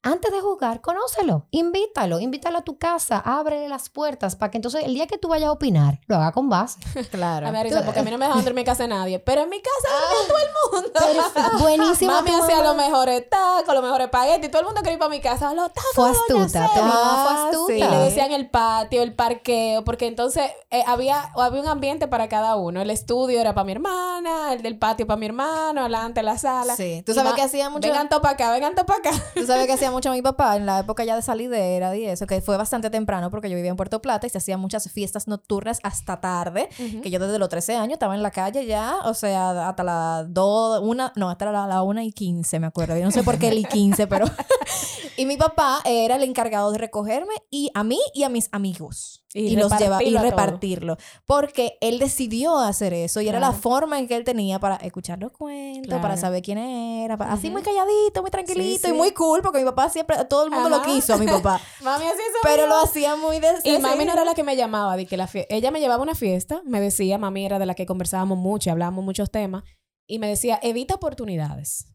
antes de jugar, conócelo, invítalo, invítalo a tu casa, ábrele las puertas para que entonces el día que tú vayas a opinar, lo haga con base. Claro. A ver, porque a mí no me dejan dormir en casa de nadie. Pero en mi casa dormía todo el mundo. Perfecto. Buenísimo. Mami hacía los mejores tacos, los mejores espaguetis. Todo el mundo quería ir para mi casa. Los tacos. Fue astuta, tu mamá fue Ah, astuta. sí. Y le decían el patio, el parqueo, porque entonces eh, había, había un ambiente para cada uno. El estudio era para mi hermana, el del patio para mi hermano, adelante la sala. Sí. Tú sabes que hacía mucho... Vengan todos para acá, vengan todos para acá. Tú sabes que hacía mucho mi papá en la época ya de salidera y eso, que fue bastante temprano porque yo vivía en Puerto Plata y se hacían muchas fiestas nocturnas hasta tarde, que yo desde los 13 años estaba en la calle ya, o sea, hasta las 2, una, no, hasta la, la 1 y 15 me acuerdo, yo no sé por qué el y 15, pero... y mi papá era el encargado de recogerme y a mí y a mis amigos. Y Y, los lleva y repartirlo. Porque él decidió hacer eso y era la forma en que él tenía para escuchar los cuentos, para saber quién era, para- así muy calladito, muy tranquilito Sí, y muy cool, porque mi papá siempre, todo el mundo lo quiso a mi papá. Mami así pero lo hacía muy de Y mami no era la que me llamaba, de que la ella me llevaba a una fiesta, me decía, mami era de la que conversábamos mucho, y hablábamos muchos temas, y me decía, evita oportunidades.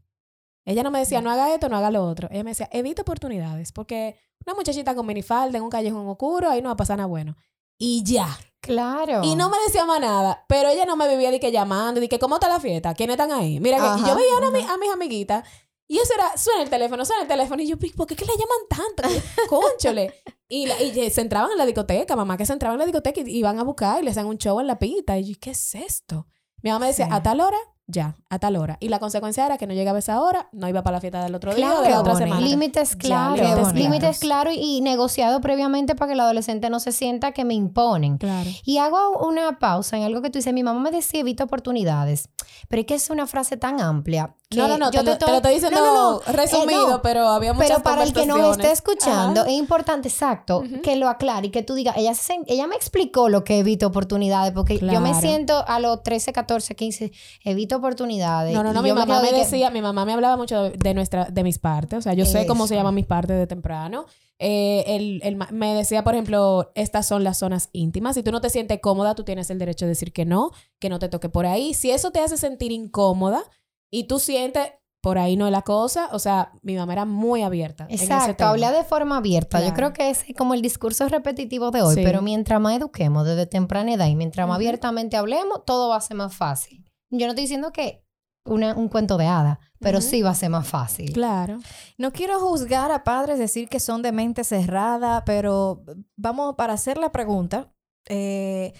Ella no me decía, no haga esto, no haga lo otro. Ella me decía, evita oportunidades, porque una muchachita con minifalda en un callejón oscuro, ahí no va a pasar nada bueno. Y ya. Claro. Y no me decía más nada, pero ella no me vivía de que llamando, de que cómo está la fiesta, quiénes están ahí. Mira, que y yo veía a, ami- a mis amiguitas y eso era, suena el teléfono, suena el teléfono. Y yo, ¿por qué, le llaman tanto? Conchole. Y, la- y se entraban en la discoteca, mamá, que se entraban en la discoteca y iban a buscar y le hacían un show en la pita. Y yo, ¿qué es esto? Mi mamá me decía, Sí. a tal hora, ya, a tal hora. Y la consecuencia era que no llegaba a esa hora, no iba para la fiesta del otro día o de Claro, la otra bonito. semana. Límites Ya, claros, límites límites claros. y negociado previamente para que el adolescente no se sienta que me imponen. Claro. Y hago una pausa en algo que tú dices. Mi mamá me decía evita oportunidades, pero es que es una frase tan amplia. Que No, no, no, yo te, lo- te lo estoy diciendo No, no, no. resumido, Eh, no. pero había muchas Pero para el que nos esté escuchando, Ajá. es importante, exacto, que lo aclare y que tú digas, ella, se- ella me explicó lo que evita oportunidades, porque yo me Claro. siento a los 13, 14, 15, evito oportunidades. No, no, no, mi mamá me que- decía, mi mamá me hablaba mucho de, nuestra, de mis partes, o sea, yo sé cómo se llaman mis partes de temprano. Eh, él- él me decía, por ejemplo, estas son las zonas íntimas. Si tú no te sientes cómoda, tú tienes el derecho de decir que no, que no te toque por ahí. Si eso te hace sentir incómoda y tú sientes por ahí no es la cosa, o sea, mi mamá era muy abierta. Exacto, habla de forma abierta. Yo creo que es como el discurso repetitivo de hoy, Sí. pero mientras más eduquemos desde temprana edad y mientras más abiertamente hablemos, todo va a ser más fácil. Yo no estoy diciendo que una- un cuento de hada, pero sí va a ser más fácil. Claro. No quiero juzgar a padres, decir que son de mente cerrada, pero vamos, para hacer la pregunta, eh,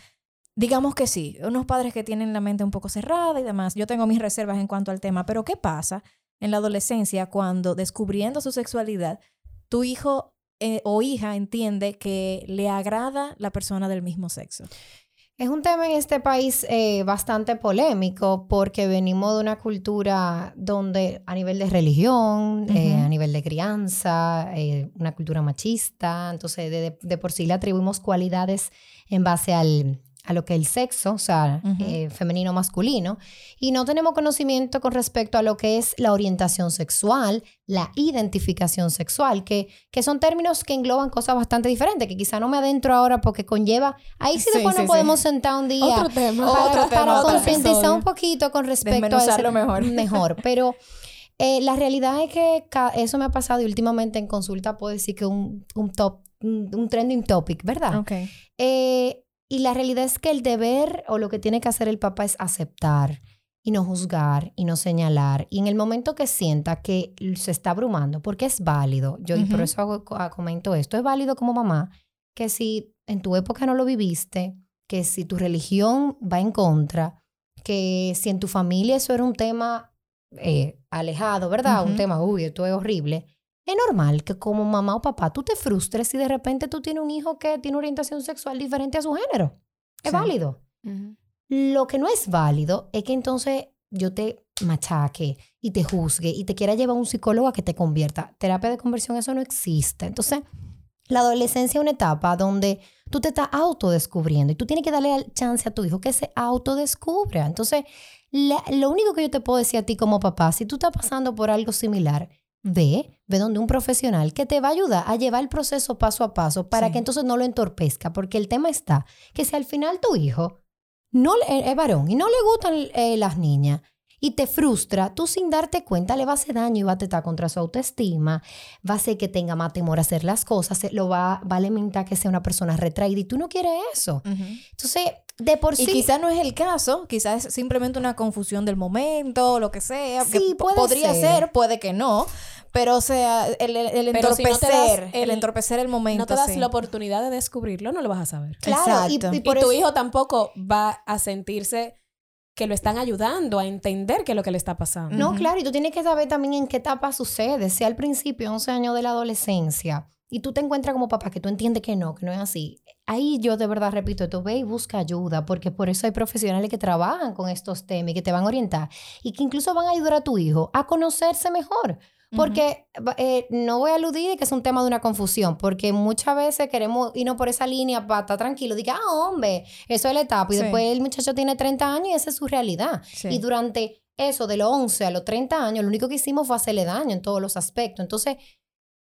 digamos que sí, unos padres que tienen la mente un poco cerrada y demás. Yo tengo mis reservas en cuanto al tema, pero ¿qué pasa en la adolescencia cuando descubriendo su sexualidad, tu hijo eh, o hija entiende que le agrada la persona del mismo sexo? Es un tema en este país eh, bastante polémico porque venimos de una cultura donde a nivel de religión, eh, a nivel de crianza, eh, una cultura machista, entonces de- de por sí le atribuimos cualidades en base al, a lo que es el sexo, o sea, Ujú. eh, femenino masculino, y no tenemos conocimiento con respecto a lo que es la orientación sexual, la identificación sexual, que, que son términos que engloban cosas bastante diferentes, que quizá no me adentro ahora porque conlleva, ahí sí, Sí, después sí, nos sí. podemos sentar un día Otro tema. para, Otro para concientizar un poquito con respecto a ese- mejor. mejor. Pero eh, la realidad es que eso me ha pasado y últimamente en consulta puedo decir que un, un top, un, un trending topic, ¿verdad? Ok. Eh, y la realidad es que el deber o lo que tiene que hacer el papá es aceptar y no juzgar y no señalar. Y en el momento que sienta que se está abrumando, porque es válido, yo y por eso hago- ah, comento esto, es válido como mamá que si en tu época no lo viviste, que si tu religión va en contra, que si en tu familia eso era un tema eh, alejado, ¿verdad? Un tema, uy, esto es horrible. Es normal que como mamá o papá tú te frustres si de repente tú tienes un hijo que tiene orientación sexual diferente a su género. Es Sí. válido. Lo que no es válido es que entonces yo te machaque y te juzgue y te quiera llevar a un psicólogo a que te convierta. Terapia de conversión, eso no existe. Entonces, la adolescencia es una etapa donde tú te estás autodescubriendo y tú tienes que darle chance a tu hijo que se autodescubra. Entonces, la- lo único que yo te puedo decir a ti como papá, si tú estás pasando por algo similar, ve, ve donde un profesional que te va a ayudar a llevar el proceso paso a paso para Sí. que entonces no lo entorpezca, porque el tema está que si al final tu hijo no le- es varón y no le gustan eh, las niñas y te frustra, tú sin darte cuenta le va a hacer daño y va a atentar contra su autoestima, va a hacer que tenga más temor a hacer las cosas, lo va, va a alimentar que sea una persona retraída y tú no quieres eso. Entonces, de por Y sí... quizás no es el caso, quizás es simplemente una confusión del momento, lo que sea. Sí, puede podría ser. ser. puede que no. Pero, o sea, el, el si no entorpecer, el, el- entorpecer el momento. no te das sí. la oportunidad de descubrirlo, no lo vas a saber. Claro, y, Exacto. y Y por tu eso- hijo tampoco va a sentirse que lo están ayudando a entender qué es lo que le está pasando. No, claro, y tú tienes que saber también en qué etapa sucede. Si al principio, 11 años de la adolescencia, y tú te encuentras como papá que tú entiendes que no, que no es así. Ahí yo de verdad repito esto, ve y busca ayuda, porque por eso hay profesionales que trabajan con estos temas y que te van a orientar y que incluso van a ayudar a tu hijo a conocerse mejor. Porque eh, no voy a aludir que es un tema de una confusión, porque muchas veces queremos irnos por esa línea para estar tranquilo. Diga, ah, hombre, eso es la etapa. Y Sí. después el muchacho tiene 30 años y esa es su realidad. Sí. Y durante eso, de los 11 a los 30 años, lo único que hicimos fue hacerle daño en todos los aspectos. Entonces,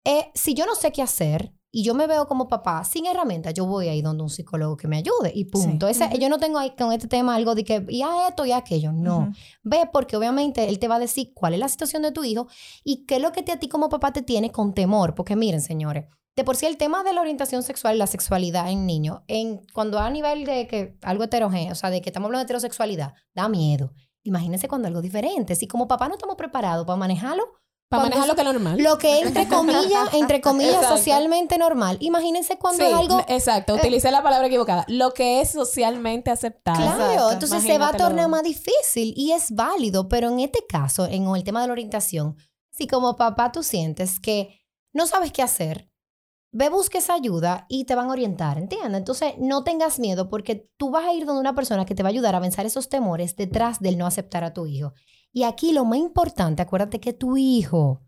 eh, si yo no sé qué hacer y yo me veo como papá sin herramientas, yo voy ahí donde un psicólogo que me ayude y punto. Sí. Ese-. Yo no tengo ahí con este tema algo de que, y a esto y a aquello. No. Ve, porque obviamente él te va a decir cuál es la situación de tu hijo y qué es lo que te, a ti como papá te tiene con temor. Porque miren, señores, de por sí el tema de la orientación sexual y la sexualidad en niños, en, cuando a nivel de que algo heterogéneo, o sea, de que estamos hablando de heterosexualidad, da miedo. Imagínense cuando algo diferente. Si como papá no estamos preparados para manejarlo, Para manejar lo que es normal. Lo que entre comillas, entre comillas, Exacto. socialmente normal. Imagínense cuando Sí, es algo exacto, utilicé la palabra equivocada. Lo que es socialmente aceptable. Claro, Exacto. entonces se va a tornar más difícil y es válido, pero en este caso, en el tema de la orientación, si como papá tú sientes que no sabes qué hacer, ve, busques ayuda y te van a orientar, ¿entiendes? Entonces no tengas miedo porque tú vas a ir donde una persona que te va a ayudar a vencer esos temores detrás del no aceptar a tu hijo. Y aquí lo más importante, acuérdate que tu hijo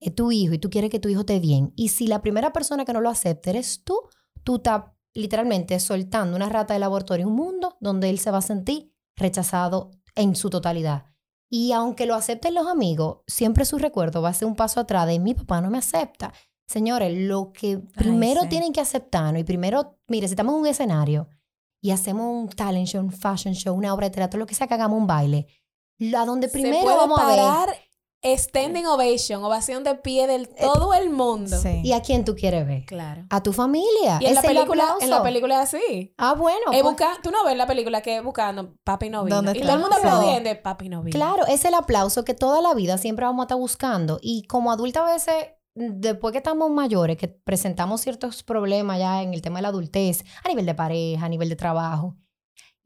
es tu hijo y tú quieres que tu hijo esté bien. Y si la primera persona que no lo acepta eres tú, tú estás literalmente soltando una rata de laboratorio en un mundo donde él se va a sentir rechazado en su totalidad. Y aunque lo acepten los amigos, siempre su recuerdo va a ser un paso atrás de mi papá no me acepta. Señores, lo que primero sí. tienen que aceptarnos y primero, mire, si estamos en un escenario y hacemos un talent show, un fashion show, una obra de teatro, lo que sea que hagamos un baile, a donde primero puede vamos a ver parar standing ovation, ovación de pie del todo el mundo. Sí. y a quién tú quieres ver. Claro. A tu familia. Y en la Ese es el película, en la película es así. Ah, bueno. Es pues, busca- tú no ves la película que es buscando papi no vino. ¿Dónde Y todo el mundo aplaudiendo, papi no vino. Claro, es el aplauso que toda la vida siempre vamos a estar buscando. Y como adulta a veces, después que estamos mayores, que presentamos ciertos problemas ya en el tema de la adultez, a nivel de pareja, a nivel de trabajo,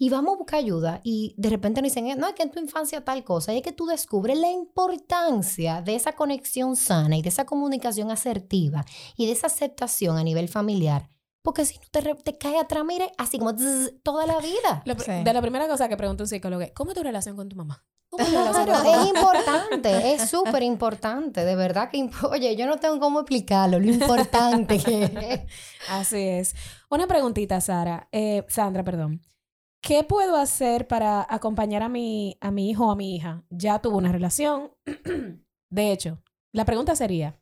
y vamos a buscar ayuda y de repente nos dicen, no, es que en tu infancia tal cosa, y es que tú descubres la importancia de esa conexión sana y de esa comunicación asertiva y de esa aceptación a nivel familiar. Porque si no te, re- te cae atrás, mire, así como zzz, toda la vida. Lo pr- Sí. De la primera cosa que pregunta un psicólogo es, ¿cómo es tu relación con tu mamá? ¿Cómo es tu relación Claro, es importante, es súper importante, de verdad que, oye, yo no tengo cómo explicarlo, lo importante que es. Así es. Una preguntita, Sara. Eh, Sandra, perdón. ¿Qué puedo hacer para acompañar a mi, a mi hijo o a mi hija? Ya tuvo una relación. de hecho, la pregunta sería,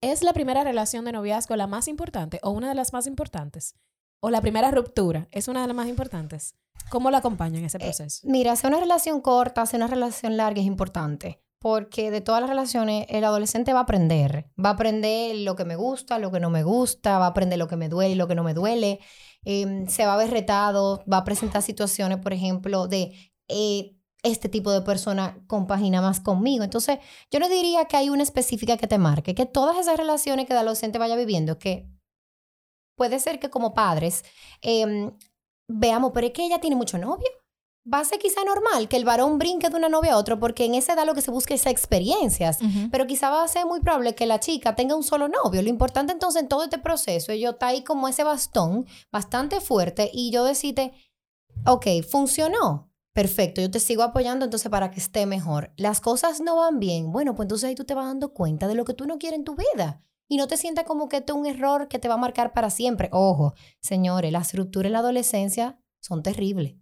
¿es la primera relación de noviazgo la más importante o una de las más importantes? ¿O la primera ruptura es una de las más importantes? ¿Cómo la acompañan en ese proceso? Mira, hacer una relación corta, hacer una relación larga es importante, porque de todas las relaciones el adolescente va a aprender, va a aprender lo que me gusta, lo que no me gusta, va a aprender lo que me duele y lo que no me duele, eh, se va a ver retado, va a presentar situaciones, por ejemplo, de... eh, este tipo de persona compagina más conmigo. Entonces, yo no diría que hay una específica que te marque, que todas esas relaciones que el adolescente vaya viviendo, que puede ser que como padres eh, veamos, pero es que ella tiene mucho novio. Va a ser quizá normal que el varón brinque de una novia a otra, porque en esa edad lo que se busca es experiencias. Pero quizá va a ser muy probable que la chica tenga un solo novio. Lo importante entonces en todo este proceso, yo está ahí como ese bastón bastante fuerte y yo decirte, ok, funcionó. Perfecto, yo te sigo apoyando entonces para que esté mejor. Las cosas no van bien. Bueno, pues entonces ahí tú te vas dando cuenta de lo que tú no quieres en tu vida. Y no te sientas como que esto es un error que te va a marcar para siempre. Ojo, señores, las rupturas en la adolescencia son terribles.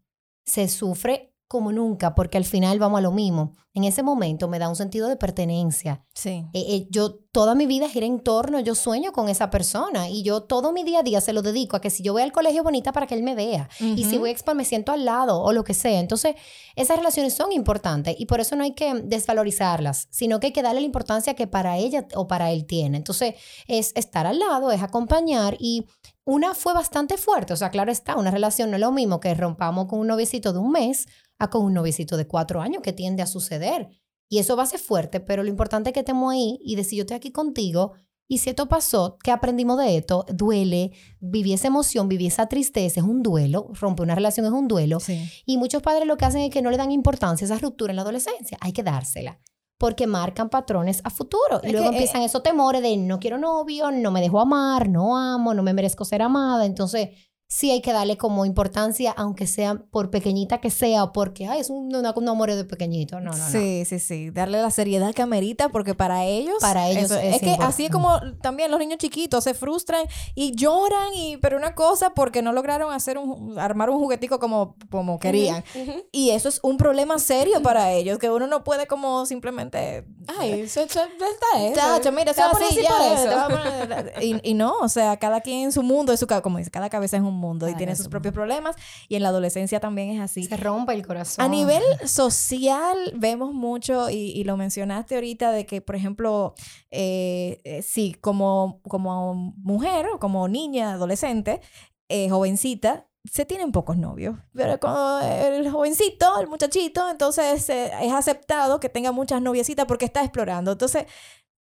Se sufre como nunca porque al final vamos a lo mismo. En ese momento me da un sentido de pertenencia. Sí. Eh, eh, yo toda mi vida gira en torno, yo sueño con esa persona y yo todo mi día a día se lo dedico a que si yo voy al colegio bonita para que él me vea y si voy a expo me siento al lado o lo que sea. Entonces, esas relaciones son importantes y por eso no hay que desvalorizarlas, sino que hay que darle la importancia que para ella o para él tiene. Entonces, es estar al lado, es acompañar y una fue bastante fuerte, o sea, claro está, una relación no es lo mismo que rompamos con un noviecito de un mes a con un noviecito de cuatro años que tiende a suceder. Y eso va a ser fuerte, pero lo importante es que estemos ahí y decir, yo estoy aquí contigo. Y si esto pasó, ¿qué aprendimos de esto? Duele, viví esa emoción, viví esa tristeza, es un duelo, romper una relación es un duelo. Sí. Y muchos padres lo que hacen es que no le dan importancia a esa ruptura en la adolescencia. Hay que dársela. Porque marcan patrones a futuro. Es y luego que, eh, empiezan esos temores de no quiero novio, no me dejo amar, no amo, no me merezco ser amada. Entonces, sí hay que darle como importancia, aunque sea por pequeñita que sea, porque ay, es un, una- un amor de pequeñito. No, no, no. Sí, sí, sí. Darle la seriedad que amerita porque para ellos... Para ellos eso- es es, que así es como también los niños chiquitos se frustran y lloran y... Pero una cosa porque no lograron hacer un... Armar un juguetico como, como querían. Y eso es un problema serio para ellos, que uno no puede como simplemente... Ay, eso, eso- está eso. Mira, eso voy a poner así, ya, por eso. y, y no, o sea, cada quien en su mundo, es su, como dice, cada cabeza es un mundo y tiene sus propios problemas y en la adolescencia también es así. Se rompe el corazón. A nivel social vemos mucho, y, y lo mencionaste ahorita, de que, por ejemplo, eh, eh, sí, como, como mujer o como niña, adolescente, eh, jovencita, se tienen pocos novios. Pero con el jovencito, el muchachito, entonces eh, es aceptado que tenga muchas noviecitas porque está explorando. Entonces,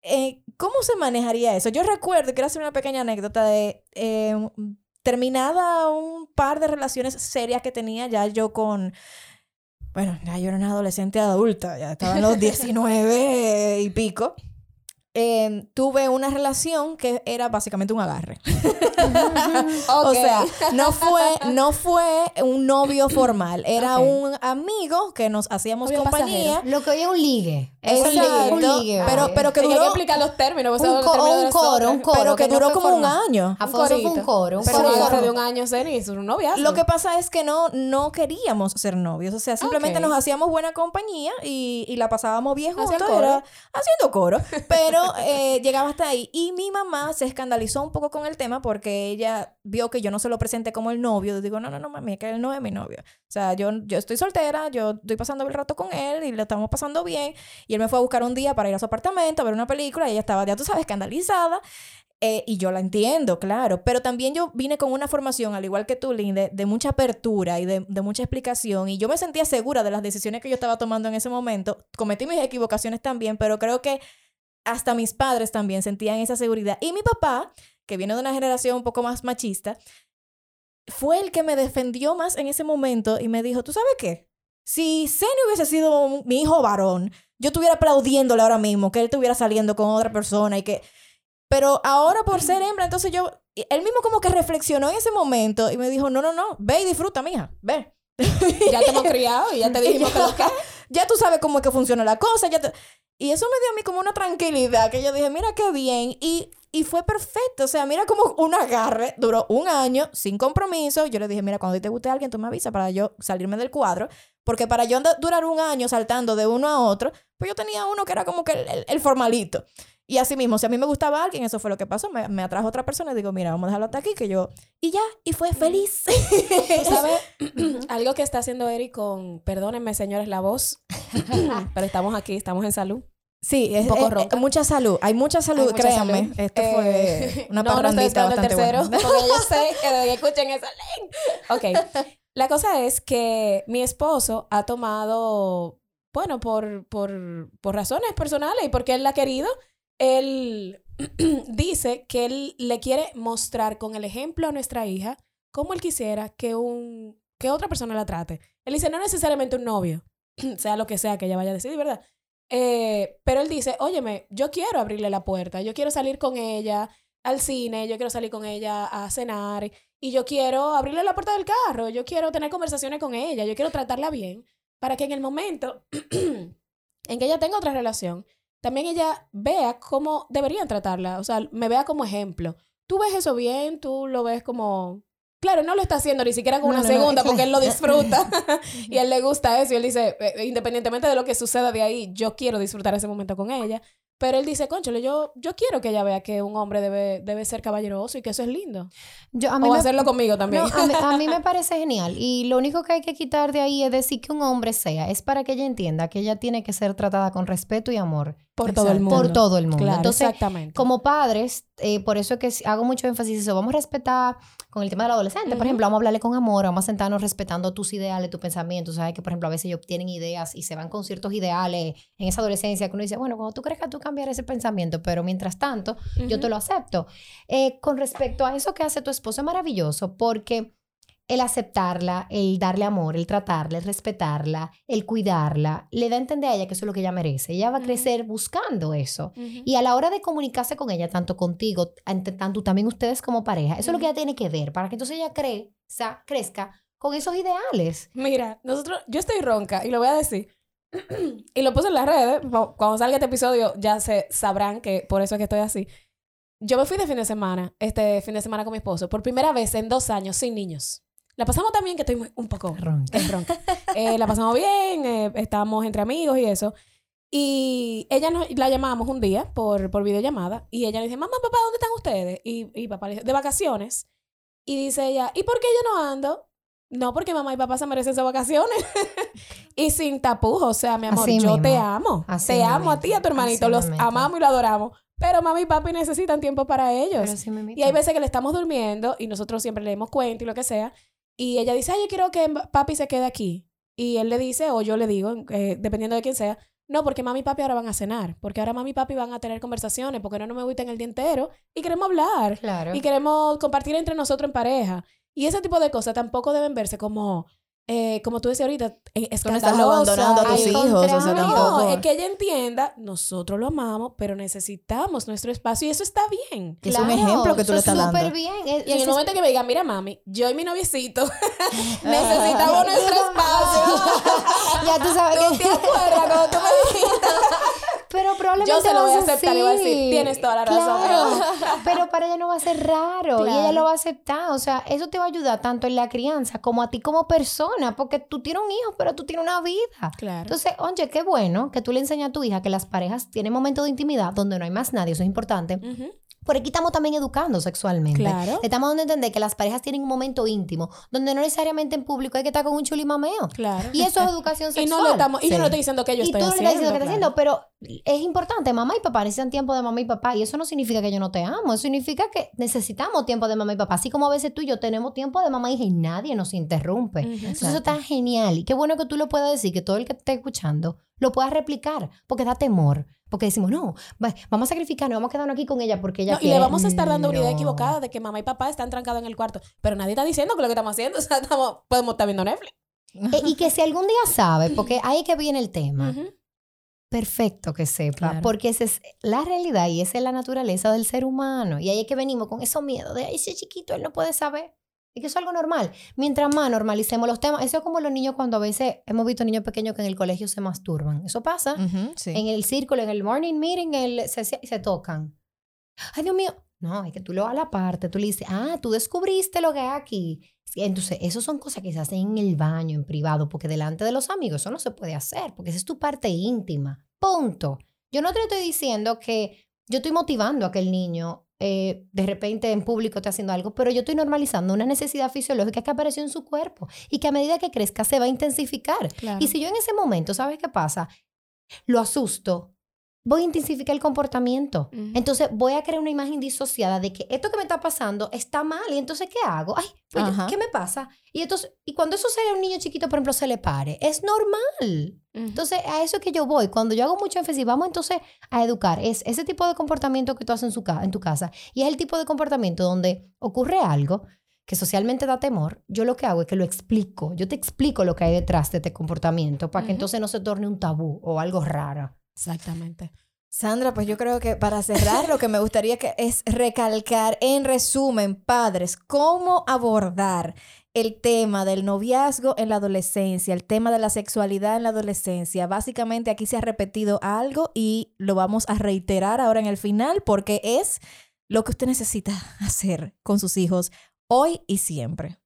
eh, ¿cómo se manejaría eso? Yo recuerdo, quiero hacer una pequeña anécdota de eh, terminada un par de relaciones serias que tenía ya yo con... Bueno, ya yo era una adolescente adulta, ya estaba en los 19 y pico. Eh, tuve una relación que era básicamente un agarre. O sea, no fue, no fue un novio formal, era un amigo que nos hacíamos compañía. Lo que hoy es un ligue. Eso es Exacto, un ligue. pero- pero que Hay que duró- explicar los términos. Un los co- términos un coro, un coro. pero que, duró como un año. Afonso fue un coro. Un Pero coro. de un año, Zeni, es un noviazgo. Lo que pasa es que no, no queríamos ser novios. O sea, simplemente nos hacíamos buena compañía y, y la pasábamos bien juntos. haciendo coro. Pero eh, llegaba hasta ahí. Y mi mamá se escandalizó un poco con el tema porque ella vio que yo no se lo presenté como el novio. Digo, no, no, no, mami, que él no es mi novio. O sea, yo, yo estoy soltera, yo estoy pasando el rato con él y lo estamos pasando bien. Y él me fue a buscar un día para ir a su apartamento a ver una película y ella estaba, ya tú sabes, escandalizada. Eh, y yo la entiendo, claro, pero también yo vine con una formación, al igual que tú, Lynn, de, de mucha apertura y de, de mucha explicación, y yo me sentía segura de las decisiones que yo estaba tomando en ese momento. Cometí mis equivocaciones también, pero creo que hasta mis padres también sentían esa seguridad. Y mi papá, que viene de una generación un poco más machista, fue el que me defendió más en ese momento y me dijo, ¿tú sabes qué? Si Zeni hubiese sido un- mi hijo varón, yo estuviera aplaudiéndole ahora mismo que él estuviera saliendo con otra persona y que... Pero ahora por ser hembra, entonces yo... Él mismo como que reflexionó en ese momento y me dijo, no, no, no, ve y disfruta, mija, ve. Ya te hemos criado y ya te dijimos que lo que... ya tú sabes cómo es que funciona la cosa. Ya te- Y eso me dio a mí como una tranquilidad, que yo dije, mira qué bien. Y, y fue perfecto. O sea, mira como un agarre. Duró un año sin compromiso. Yo le dije, mira, cuando te guste alguien, tú me avisas para yo salirme del cuadro. Porque para yo durar un año saltando de uno a otro, pues yo tenía uno que era como que el formalito. Y así mismo, si a mí me gustaba alguien, eso fue lo que pasó. Me, me atrajo otra persona y digo, mira, vamos a dejarlo hasta aquí, que yo... Y ya, y fue feliz. Tú sabes, algo que está haciendo Eric con, perdónenme señores la voz, pero estamos aquí, estamos en salud. Sí, es, poco es- ronca. es mucha salud. Hay mucha salud, Hay mucha créanme. salud. Esto Eh, fue una no, no parrandita el bastante tercero, buena. porque yo sé que escuchen esa ley. Ok. La cosa es que mi esposo ha tomado, bueno, por, por, por razones personales y porque él la ha querido, él dice que él le quiere mostrar con el ejemplo a nuestra hija cómo él quisiera que un que otra persona la trate. Él dice, no necesariamente un novio, sea lo que sea que ella vaya a decidir, ¿verdad? Eh, pero él dice, óyeme, yo quiero abrirle la puerta, yo quiero salir con ella al cine, yo quiero salir con ella a cenar y yo quiero abrirle la puerta del carro, yo quiero tener conversaciones con ella, yo quiero tratarla bien para que en el momento en que ella tenga otra relación, también ella vea cómo deberían tratarla, o sea, me vea como ejemplo. Tú ves eso bien, tú lo ves como... Claro, no lo está haciendo ni siquiera con No, una no, segunda porque él lo disfruta y él le gusta eso y él dice, eh, independientemente de lo que suceda de ahí, yo quiero disfrutar ese momento con ella. Pero él dice, conchole, yo, yo quiero que ella vea que un hombre debe, debe ser caballeroso y que eso es lindo. Yo, a mí O me- hacerlo conmigo también. No, a, mí, a mí me parece genial. Y lo único que hay que quitar de ahí es decir que un hombre sea. Es para que ella entienda que ella tiene que ser tratada con respeto y amor. Por todo el Exacto. mundo. Por todo el mundo. Claro, Entonces, exactamente. como padres, eh, por eso es que hago mucho énfasis en eso. Vamos a respetar con el tema del adolescente. Por Ujú. ejemplo, vamos a hablarle con amor, vamos a sentarnos respetando tus ideales, tus pensamientos. Sabes que, por ejemplo, a veces ellos tienen ideas y se van con ciertos ideales en esa adolescencia que uno dice, bueno, cuando tú crezcas tú cambiar ese pensamiento, pero mientras tanto, yo te lo acepto. Eh, con respecto a eso que hace tu esposo, es maravilloso porque el aceptarla, el darle amor, el tratarla, el respetarla, el cuidarla, le da a entender a ella que eso es lo que ella merece. Ella va a crecer buscando eso. Y a la hora de comunicarse con ella, tanto contigo, tanto también ustedes como pareja, eso es lo que ella tiene que ver para que entonces ella crezca, crezca con esos ideales. Mira, nosotros, yo estoy ronca y lo voy a decir. y lo puse en las redes. cu- Cuando salga este episodio ya se sabrán que por eso es que estoy así. Yo me fui de fin de semana, este fin de semana con mi esposo, por primera vez en dos años sin niños. La pasamos también, que estoy muy- un poco Ronca. ronca. Eh, la pasamos bien, eh, estábamos entre amigos y eso. Y ella nos, la llamamos un día por, por videollamada y ella le dice, mamá, papá, ¿dónde están ustedes? Y, y papá le dice, de vacaciones. Y dice ella, ¿y por qué yo no ando? No, porque mamá y papá se merecen esas vacaciones. y sin tapujos, o sea, mi amor, Así yo te amo. Así te amo a ti y a tu hermanito. Así Los mismo. amamos y lo adoramos. Pero mamá y papi necesitan tiempo para ellos. Pero sí, mimita. Y hay veces que le estamos durmiendo y nosotros siempre leemos cuentos y lo que sea. Y ella dice, ay, yo quiero que papi se quede aquí. Y él le dice, o yo le digo, eh, dependiendo de quién sea, no, porque mami y papi ahora van a cenar, porque ahora mami y papi van a tener conversaciones, porque no, no me en el día entero y queremos hablar. Claro. Y queremos compartir entre nosotros en pareja. Y ese tipo de cosas tampoco deben verse como eh, como tú decías ahorita, eh, escandalosa. no abandonando a tus hijos. O sea, no, es que ella entienda, nosotros lo amamos, pero necesitamos nuestro espacio y eso está bien. es un ejemplo que tú le estás dando. súper bien. y en el momento que me diga, mira mami, yo y mi noviecito necesitamos nuestro espacio. ya tú sabes que... Yo se lo voy a aceptar y voy a decir, tienes toda la razón. Pero para ella no va a ser raro y ella lo va a aceptar. O sea, eso te va a ayudar tanto en la crianza como a ti como persona, porque tú tienes un hijo, pero tú tienes una vida. Claro. Entonces, oye, qué bueno que tú le enseñas a tu hija que las parejas tienen momentos de intimidad donde no hay más nadie, eso es importante. Por aquí estamos también educando sexualmente. Claro. Estamos dando a entender que las parejas tienen un momento íntimo, donde no necesariamente en público hay que estar con un chulimameo. Claro. Y eso es educación sexual. y no lo estamos, y yo no estoy diciendo que yo estoy y tú haciendo. No estás diciendo que estás haciendo, pero es importante. Mamá y papá necesitan tiempo de mamá y papá. Y eso no significa que yo no te amo. Eso significa que necesitamos tiempo de mamá y papá. Así como a veces tú y yo tenemos tiempo de mamá y hija y nadie nos interrumpe. Entonces eso está genial. Y qué bueno que tú lo puedas decir, que todo el que te esté escuchando lo pueda replicar, porque da temor. Porque decimos, no, vamos a sacrificarnos, vamos a quedarnos aquí con ella porque ella Y le vamos a estar dando una idea equivocada de que mamá y papá están trancados en el cuarto. Pero nadie está diciendo que lo que estamos haciendo, o sea, estamos, podemos estar viendo Netflix. Eh, y que si algún día sabe, porque ahí que viene el tema, perfecto que sepa, porque esa es la realidad y esa es la naturaleza del ser humano. Y ahí es que venimos con esos miedos de, ay, ese chiquito, él no puede saber. Y que eso es algo normal. Mientras más normalicemos los temas, eso es como los niños cuando a veces hemos visto niños pequeños que en el colegio se masturban. Eso pasa. En el círculo, en el morning meeting, el, se, se tocan. Ay, Dios mío. No, es que tú lo a la parte, tú le dices, ah, tú descubriste lo que hay aquí. Entonces, eso son cosas que se hacen en el baño, en privado, porque delante de los amigos eso no se puede hacer, porque esa es tu parte íntima. Punto. Yo no te estoy diciendo que yo estoy motivando a que el niño eh, de repente en público esté haciendo algo, pero yo estoy normalizando una necesidad fisiológica que apareció en su cuerpo y que a medida que crezca se va a intensificar. Y si yo en ese momento, ¿sabes qué pasa? Lo asusto, voy a intensificar el comportamiento. Entonces voy a crear una imagen disociada de que esto que me está pasando está mal y entonces ¿qué hago? Ay, pues, ¿qué me pasa? Y entonces, y cuando eso sale a un niño chiquito, por ejemplo, se le pare, es normal. Entonces, a eso es que yo voy. Cuando yo hago mucho énfasis, vamos entonces a educar. Es ese tipo de comportamiento que tú haces en, su en tu casa y es el tipo de comportamiento donde ocurre algo que socialmente da temor, yo lo que hago es que lo explico. Yo te explico lo que hay detrás de este comportamiento para que entonces no se torne un tabú o algo raro. Exactamente. Sandra, pues yo creo que para cerrar lo que me gustaría que es recalcar en resumen, padres, cómo abordar el tema del noviazgo en la adolescencia, el tema de la sexualidad en la adolescencia. Básicamente aquí se ha repetido algo y lo vamos a reiterar ahora en el final porque es lo que usted necesita hacer con sus hijos hoy y siempre.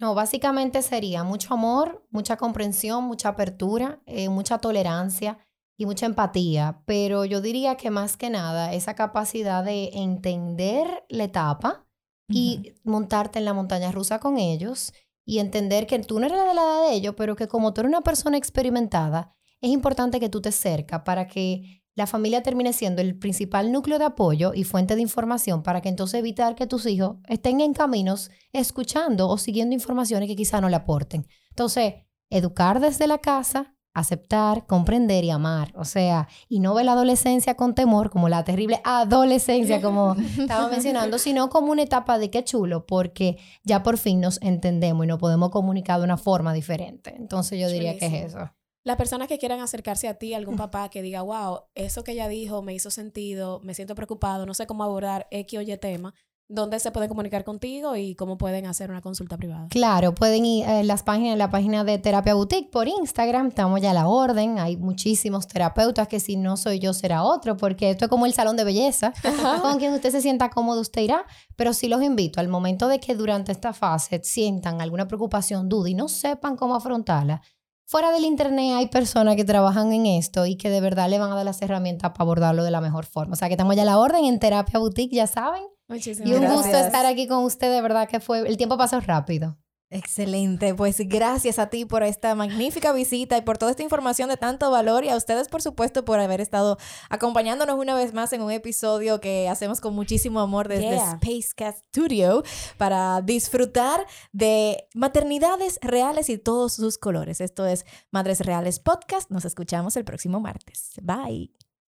No, básicamente sería mucho amor, mucha comprensión, mucha apertura, eh, mucha tolerancia y mucha empatía, pero yo diría que más que nada esa capacidad de entender la etapa y montarte en la montaña rusa con ellos y entender que tú no eres de la edad de ellos, pero que como tú eres una persona experimentada, es importante que tú te acercas para que la familia termine siendo el principal núcleo de apoyo y fuente de información para que entonces evitar que tus hijos estén en caminos escuchando o siguiendo informaciones que quizá no le aporten. Entonces, educar desde la casa, aceptar, comprender y amar. O sea, y no ver la adolescencia con temor, como la terrible adolescencia, como estaba mencionando, sino como una etapa de qué chulo, porque ya por fin nos entendemos y nos podemos comunicar de una forma diferente. Entonces yo diría que es eso. Las personas que quieran acercarse a ti, algún papá que diga, wow, eso que ella dijo me hizo sentido, me siento preocupado, no sé cómo abordar X o Y tema, dónde se pueden comunicar contigo y cómo pueden hacer una consulta privada. Claro, pueden ir a las páginas, la página de Terapia Boutique por Instagram, estamos ya a la orden, hay muchísimos terapeutas que si no soy yo será otro, porque esto es como el salón de belleza, con quien usted se sienta cómodo usted irá, pero sí los invito al momento de que durante esta fase sientan alguna preocupación, duda y no sepan cómo afrontarla. Fuera del internet hay personas que trabajan en esto y que de verdad le van a dar las herramientas para abordarlo de la mejor forma. O sea que estamos ya a la orden en Terapia Boutique, ya saben. Muchísimas y un gusto estar aquí con usted, de verdad que fue, el tiempo pasó rápido. Excelente, pues gracias a ti por esta magnífica visita y por toda esta información de tanto valor y a ustedes por supuesto por haber estado acompañándonos una vez más en un episodio que hacemos con muchísimo amor desde Yeah. Spacecast Studio para disfrutar de maternidades reales y todos sus colores. Esto es Madres Reales Podcast. Nos escuchamos el próximo martes. Bye.